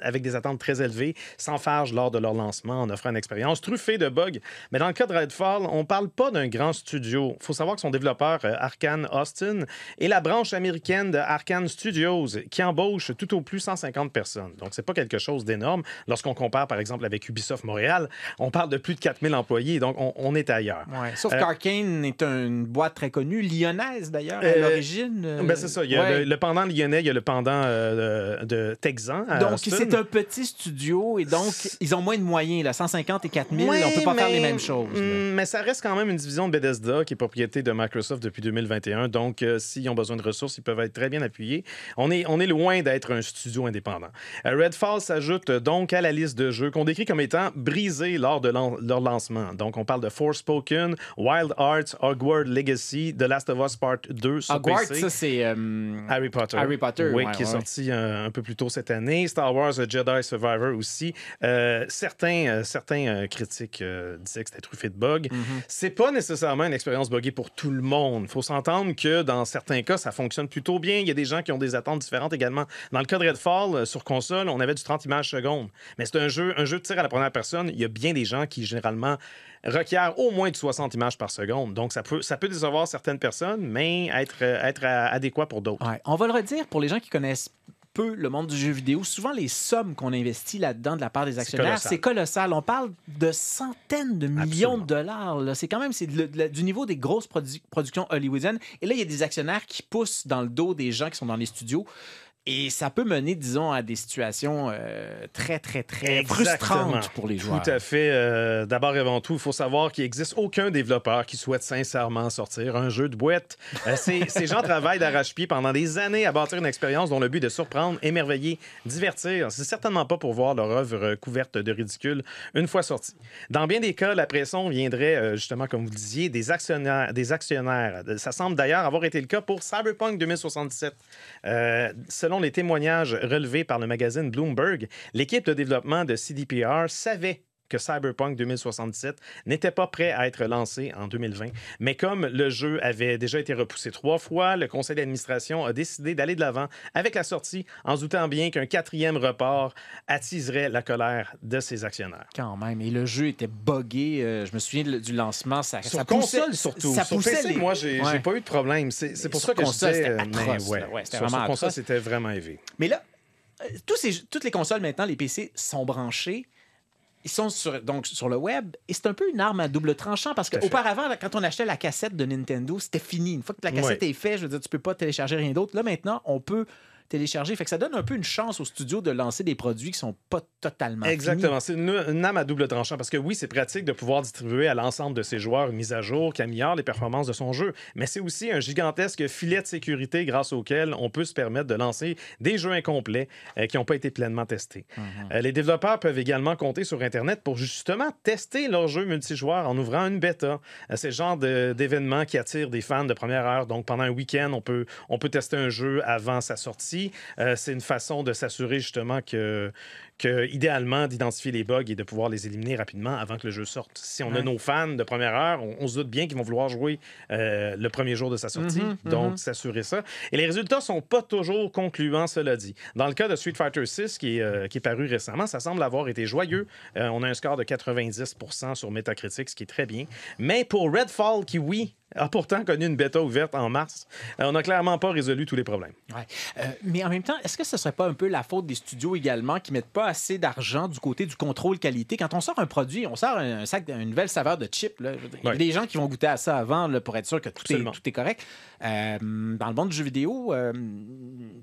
avec des attentes très élevées, s'enfargent lors de leur lancement en offrant une expérience truffée de bugs. Mais dans le cas de Redfall, on parle pas d'un grand studio. Il faut savoir que son développeur, Arkane Austin, est la branche américaine de Arkane Studios qui embauche tout au plus 150 personnes. Donc, c'est pas quelque chose d'énorme. Lorsqu'on compare, par exemple, avec Ubisoft Montréal, on parle de plus de 4000 employés. Donc, on, on est ailleurs. Ouais. Sauf Euh, qu'Arkane est une boîte très connue, lyonnaise d'ailleurs, à Euh, l'origine. euh, Ben, c'est ça. Il y a ouais. le, le pendant lyonnais, il y a le pendant euh, de, Texan. Donc, c'est un petit studio et donc, ils ont moins de moyens. Là. 150 et 4000, Ouais, on peut pas faire les mêmes choses. là. Mm, Mais ça reste quand même une division de Bethesda qui est propriété de Microsoft depuis 2021. Donc, s'ils ont besoin de ressources, ils peuvent être très bien appuyés. On est, on est loin d'être un studio indépendant. Euh, Redfall s'ajoute donc à la liste de jeux qu'on décrit comme étant brisés lors de lan- leur lancement. Donc, on parle de Forspoken, Wild Arts, Hogwarts Legacy, The Last of Us Part 2 sur Hogwarts, PC. ça, c'est. euh, Harry Potter. Harry Potter, Oui, ouais, qui est ouais. sorti euh, un peu plus tôt cette année. Star Wars euh, Jedi Survivor aussi. Euh, certains euh, certains euh, critiques disaient que c'était truffé de bugs. Mm-hmm. C'est pas nécessairement une expérience buggée pour tout le monde. Faut s'entendre que dans certains cas, ça fonctionne plutôt bien. Il y a des gens qui ont des attentes différentes également. Dans le cas de Redfall, euh, sur console, on avait du 30 images secondes. Mais c'est un jeu, un jeu de tir à la première personne. Il y a bien des gens qui, généralement, requièrent au moins de 60 images par seconde. Donc, ça peut, ça peut décevoir certaines personnes, mais être, euh, être adéquat pour d'autres. Ouais. On va le redire pour les gens qui connaissent peu le monde du jeu vidéo. Souvent, les sommes qu'on investit là-dedans de la part des actionnaires, c'est colossal. On parle de centaines de millions Absolument. de dollars. C'est quand même du niveau des grosses produ- productions hollywoodiennes. Et là, il y a des actionnaires qui poussent dans le dos des gens qui sont dans les studios. Et ça peut mener, disons, à des situations euh, très, très, très Exactement. frustrantes pour les joueurs. Tout à fait. Euh, D'abord et avant tout, il faut savoir qu'il n'existe aucun développeur qui souhaite sincèrement sortir un jeu de boîte. Euh, ces, ces gens travaillent d'arrache-pied pendant des années à bâtir une expérience dont le but est de surprendre, émerveiller, divertir. C'est certainement pas pour voir leur œuvre couverte de ridicule une fois sortie. Dans bien des cas, la pression viendrait, justement, comme vous le disiez, des actionnaires. Des actionnaires. Ça semble d'ailleurs avoir été le cas pour Cyberpunk 2077. Euh, les témoignages relevés par le magazine Bloomberg, l'équipe de développement de CDPR savait que Cyberpunk 2077 n'était pas prêt à être lancé en 2020. Mais comme le jeu avait déjà été repoussé trois fois, le conseil d'administration a décidé d'aller de l'avant avec la sortie en se doutant bien qu'un quatrième report attiserait la colère de ses actionnaires. Quand même. Et le jeu était buggé. euh, je me souviens du lancement. Ça, Sur ça poussait- console surtout. Ça sur poussait PC, les- moi, j'ai Ouais. pas eu de problème. C'est pour Sur ça que console, je disais, atroce, ouais. Ouais, Sur- vraiment sur console, c'était vraiment élevé. Mais là, euh, tous ces- toutes les consoles maintenant, les PC sont branchés. Ils sont sur, donc sur le web et c'est un peu une arme à double tranchant parce qu'auparavant, quand on achetait la cassette de Nintendo, c'était fini. Une fois que la cassette est faite, je veux dire, tu peux pas télécharger rien d'autre. Là, maintenant, on peut télécharger. Fait que ça donne un peu une chance au studio de lancer des produits qui sont pas totalement Exactement. C'est une, une âme à double tranchant parce que oui, c'est pratique de pouvoir distribuer à l'ensemble de ses joueurs une mise à jour qui améliore les performances de son jeu. Mais c'est aussi un gigantesque filet de sécurité grâce auquel on peut se permettre de lancer des jeux incomplets euh, qui n'ont pas été pleinement testés. Euh, les développeurs peuvent également compter sur Internet pour justement tester leurs jeux multijoueurs en ouvrant une bêta. Euh, c'est le genre d'événement qui attire des fans de première heure. Donc pendant un week-end, on peut, on peut tester un jeu avant sa sortie. Euh, c'est une façon de s'assurer justement que, que, idéalement, d'identifier les bugs et de pouvoir les éliminer rapidement avant que le jeu sorte. Si on a nos fans de première heure, on, on se doute bien qu'ils vont vouloir jouer euh, le premier jour de sa sortie. Mhm, donc, mhm. s'assurer ça. Et les résultats sont pas toujours concluants, cela dit. Dans le cas de Street Fighter VI, qui est, euh, qui est paru récemment, ça semble avoir été joyeux. Euh, on a un score de 90% sur Metacritic, ce qui est très bien. Mais pour Redfall, qui, oui, a pourtant connu une bêta ouverte en mars, euh, on n'a clairement pas résolu tous les problèmes. Ouais. Euh, mais en même temps, est-ce que ce serait pas un peu la faute des studios également qui mettent pas assez d'argent du côté du contrôle qualité? Quand on sort un produit, on sort un sac, une nouvelle saveur de chip. là, je veux dire, Il y a Ouais. des gens qui vont goûter à ça avant là, pour être sûr que tout, est, tout est correct. Euh, dans le monde du jeu vidéo, euh,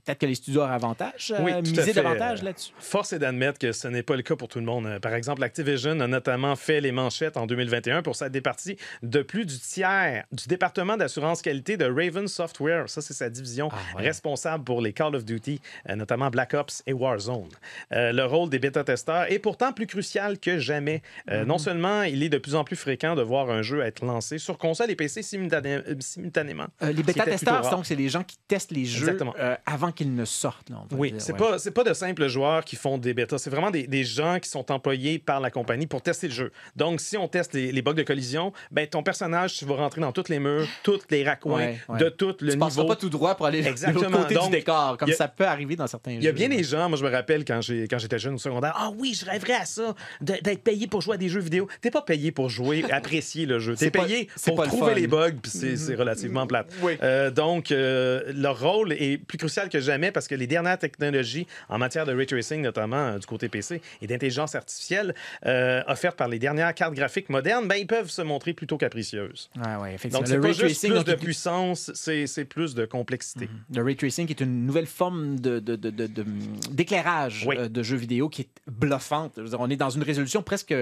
peut-être que les studios auraient avantage, euh, Oui, miser davantage là-dessus. Force est d'admettre que ce n'est pas le cas pour tout le monde. Par exemple, Activision a notamment fait les manchettes en 2021 pour s'être départi de plus du tiers du département d'assurance qualité de Raven Software. Ça, c'est sa division Ah, ouais. responsable pour les Call of Duty, notamment Black Ops et Warzone. Euh, le rôle des bêta-testeurs est pourtant plus crucial que jamais. Euh, Mhm. Non seulement il est de plus en plus fréquent de voir un jeu être lancé sur console et PC simultané- euh, simultanément. Euh, les bêta-testeurs, donc, c'est les gens qui testent les jeux euh, avant qu'ils ne sortent. là, va Oui, c'est ouais. pas pas de simples joueurs qui font des bêtas, c'est vraiment des, des gens qui sont employés par la compagnie pour tester le jeu. Donc si on teste les, les bugs de collision, ben ton personnage tu vas rentrer dans tous les murs, tous les raccoins Ouais, ouais. de tout le Tu niveau. pas tout droit pour aller de Exactement. l'autre côté Donc, du décor, comme a- ça peut arriver dans certains jeux. Il y a bien des gens, moi je me rappelle quand j'étais jeune au secondaire, ah oui, je rêverais à ça, d'être payé pour jouer à des jeux vidéo. T'es pas payé pour jouer, apprécier le jeu. T'es pas- payé pour le trouver les bugs, puis c'est c'est relativement plate. Oui. Euh, donc, euh, leur rôle est plus crucial que jamais parce que les dernières technologies en matière de ray tracing, notamment euh, du côté PC, et d'intelligence artificielle euh, offertes par les dernières cartes graphiques modernes, ben, ils peuvent se montrer plutôt capricieuses. Ouais, ouais, effectivement. Donc, Le c'est pas ray juste tracing, plus de il- puissance, c'est plus de complexité. Le ray tracing est une nouvelle forme de, de- de- de- de- d'éclairage Oui. de jeux vidéo qui est bluffante. On est dans une résolution presque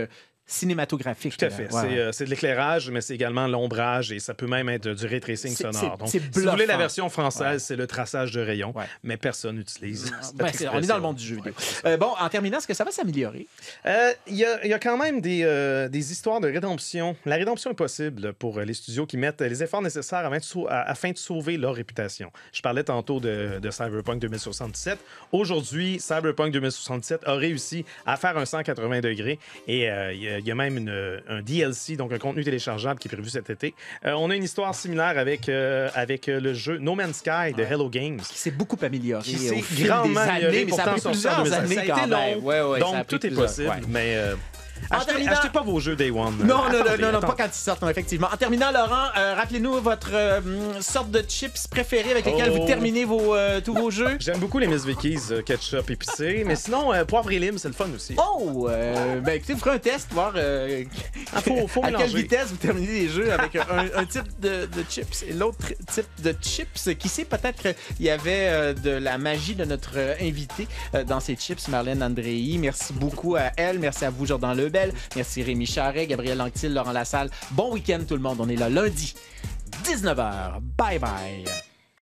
cinématographique. Tout à fait. Ouais, c'est ouais. euh, c'est de l'éclairage, mais c'est également l'ombrage et ça peut même être du ray tracing sonore. Donc, si vous voulez la version française, Ouais. c'est le traçage de rayons, Ouais. mais personne n'utilise. cette Ben, c'est- on est dans le monde du jeu vidéo. Euh, bon, en terminant, est-ce que ça va s'améliorer? Euh, Il y, a, y a quand même des, euh, des histoires de rédemption. La rédemption est possible pour les studios qui mettent les efforts nécessaires afin de, sauver leur réputation. Je parlais tantôt de, de Cyberpunk 2077. Aujourd'hui, Cyberpunk 2077 a réussi à faire un 180 degrés et il y, a- il y a même une- un DLC, donc un contenu téléchargeable qui est prévu cet été. Euh, on a une histoire similaire avec, euh, avec euh, le jeu No Man's Sky de Hello Games. Qui s'est beaucoup amélioré Qui s'est grandement amélioré, mais ça a pris plusieurs 2005. années quand même. long, Ouais, ouais, ça a donc pris tout est possible, ouais. mais... En Achetez, terminant- achetez pas vos jeux Day One. Non, non, non, Attendez, non, pas quand ils sortent, non, effectivement. En terminant, Laurent, euh, rappelez-nous votre euh, hum, sorte de chips préférée avec lesquelles Oh. vous terminez vos, euh, tous vos jeux. J'aime beaucoup les Miss Vickies ketchup épicé, mais sinon, poivre et lime, c'est le fun aussi. Oh! ben écoutez, vous ferez un test, voir Ah, faut- faut à quelle vitesse vous terminez les jeux avec un, un type de, de chips et l'autre type de chips. Qui sait, peut-être euh, il y avait de la magie de notre invité dans ces chips, Marlène Andréi. Merci beaucoup à elle. Merci à vous, Jordan Merci Rémi Charret, Gabriel Anctil, Laurent Lassalle. Bon week-end tout le monde. On est là lundi, 19h. Bye bye.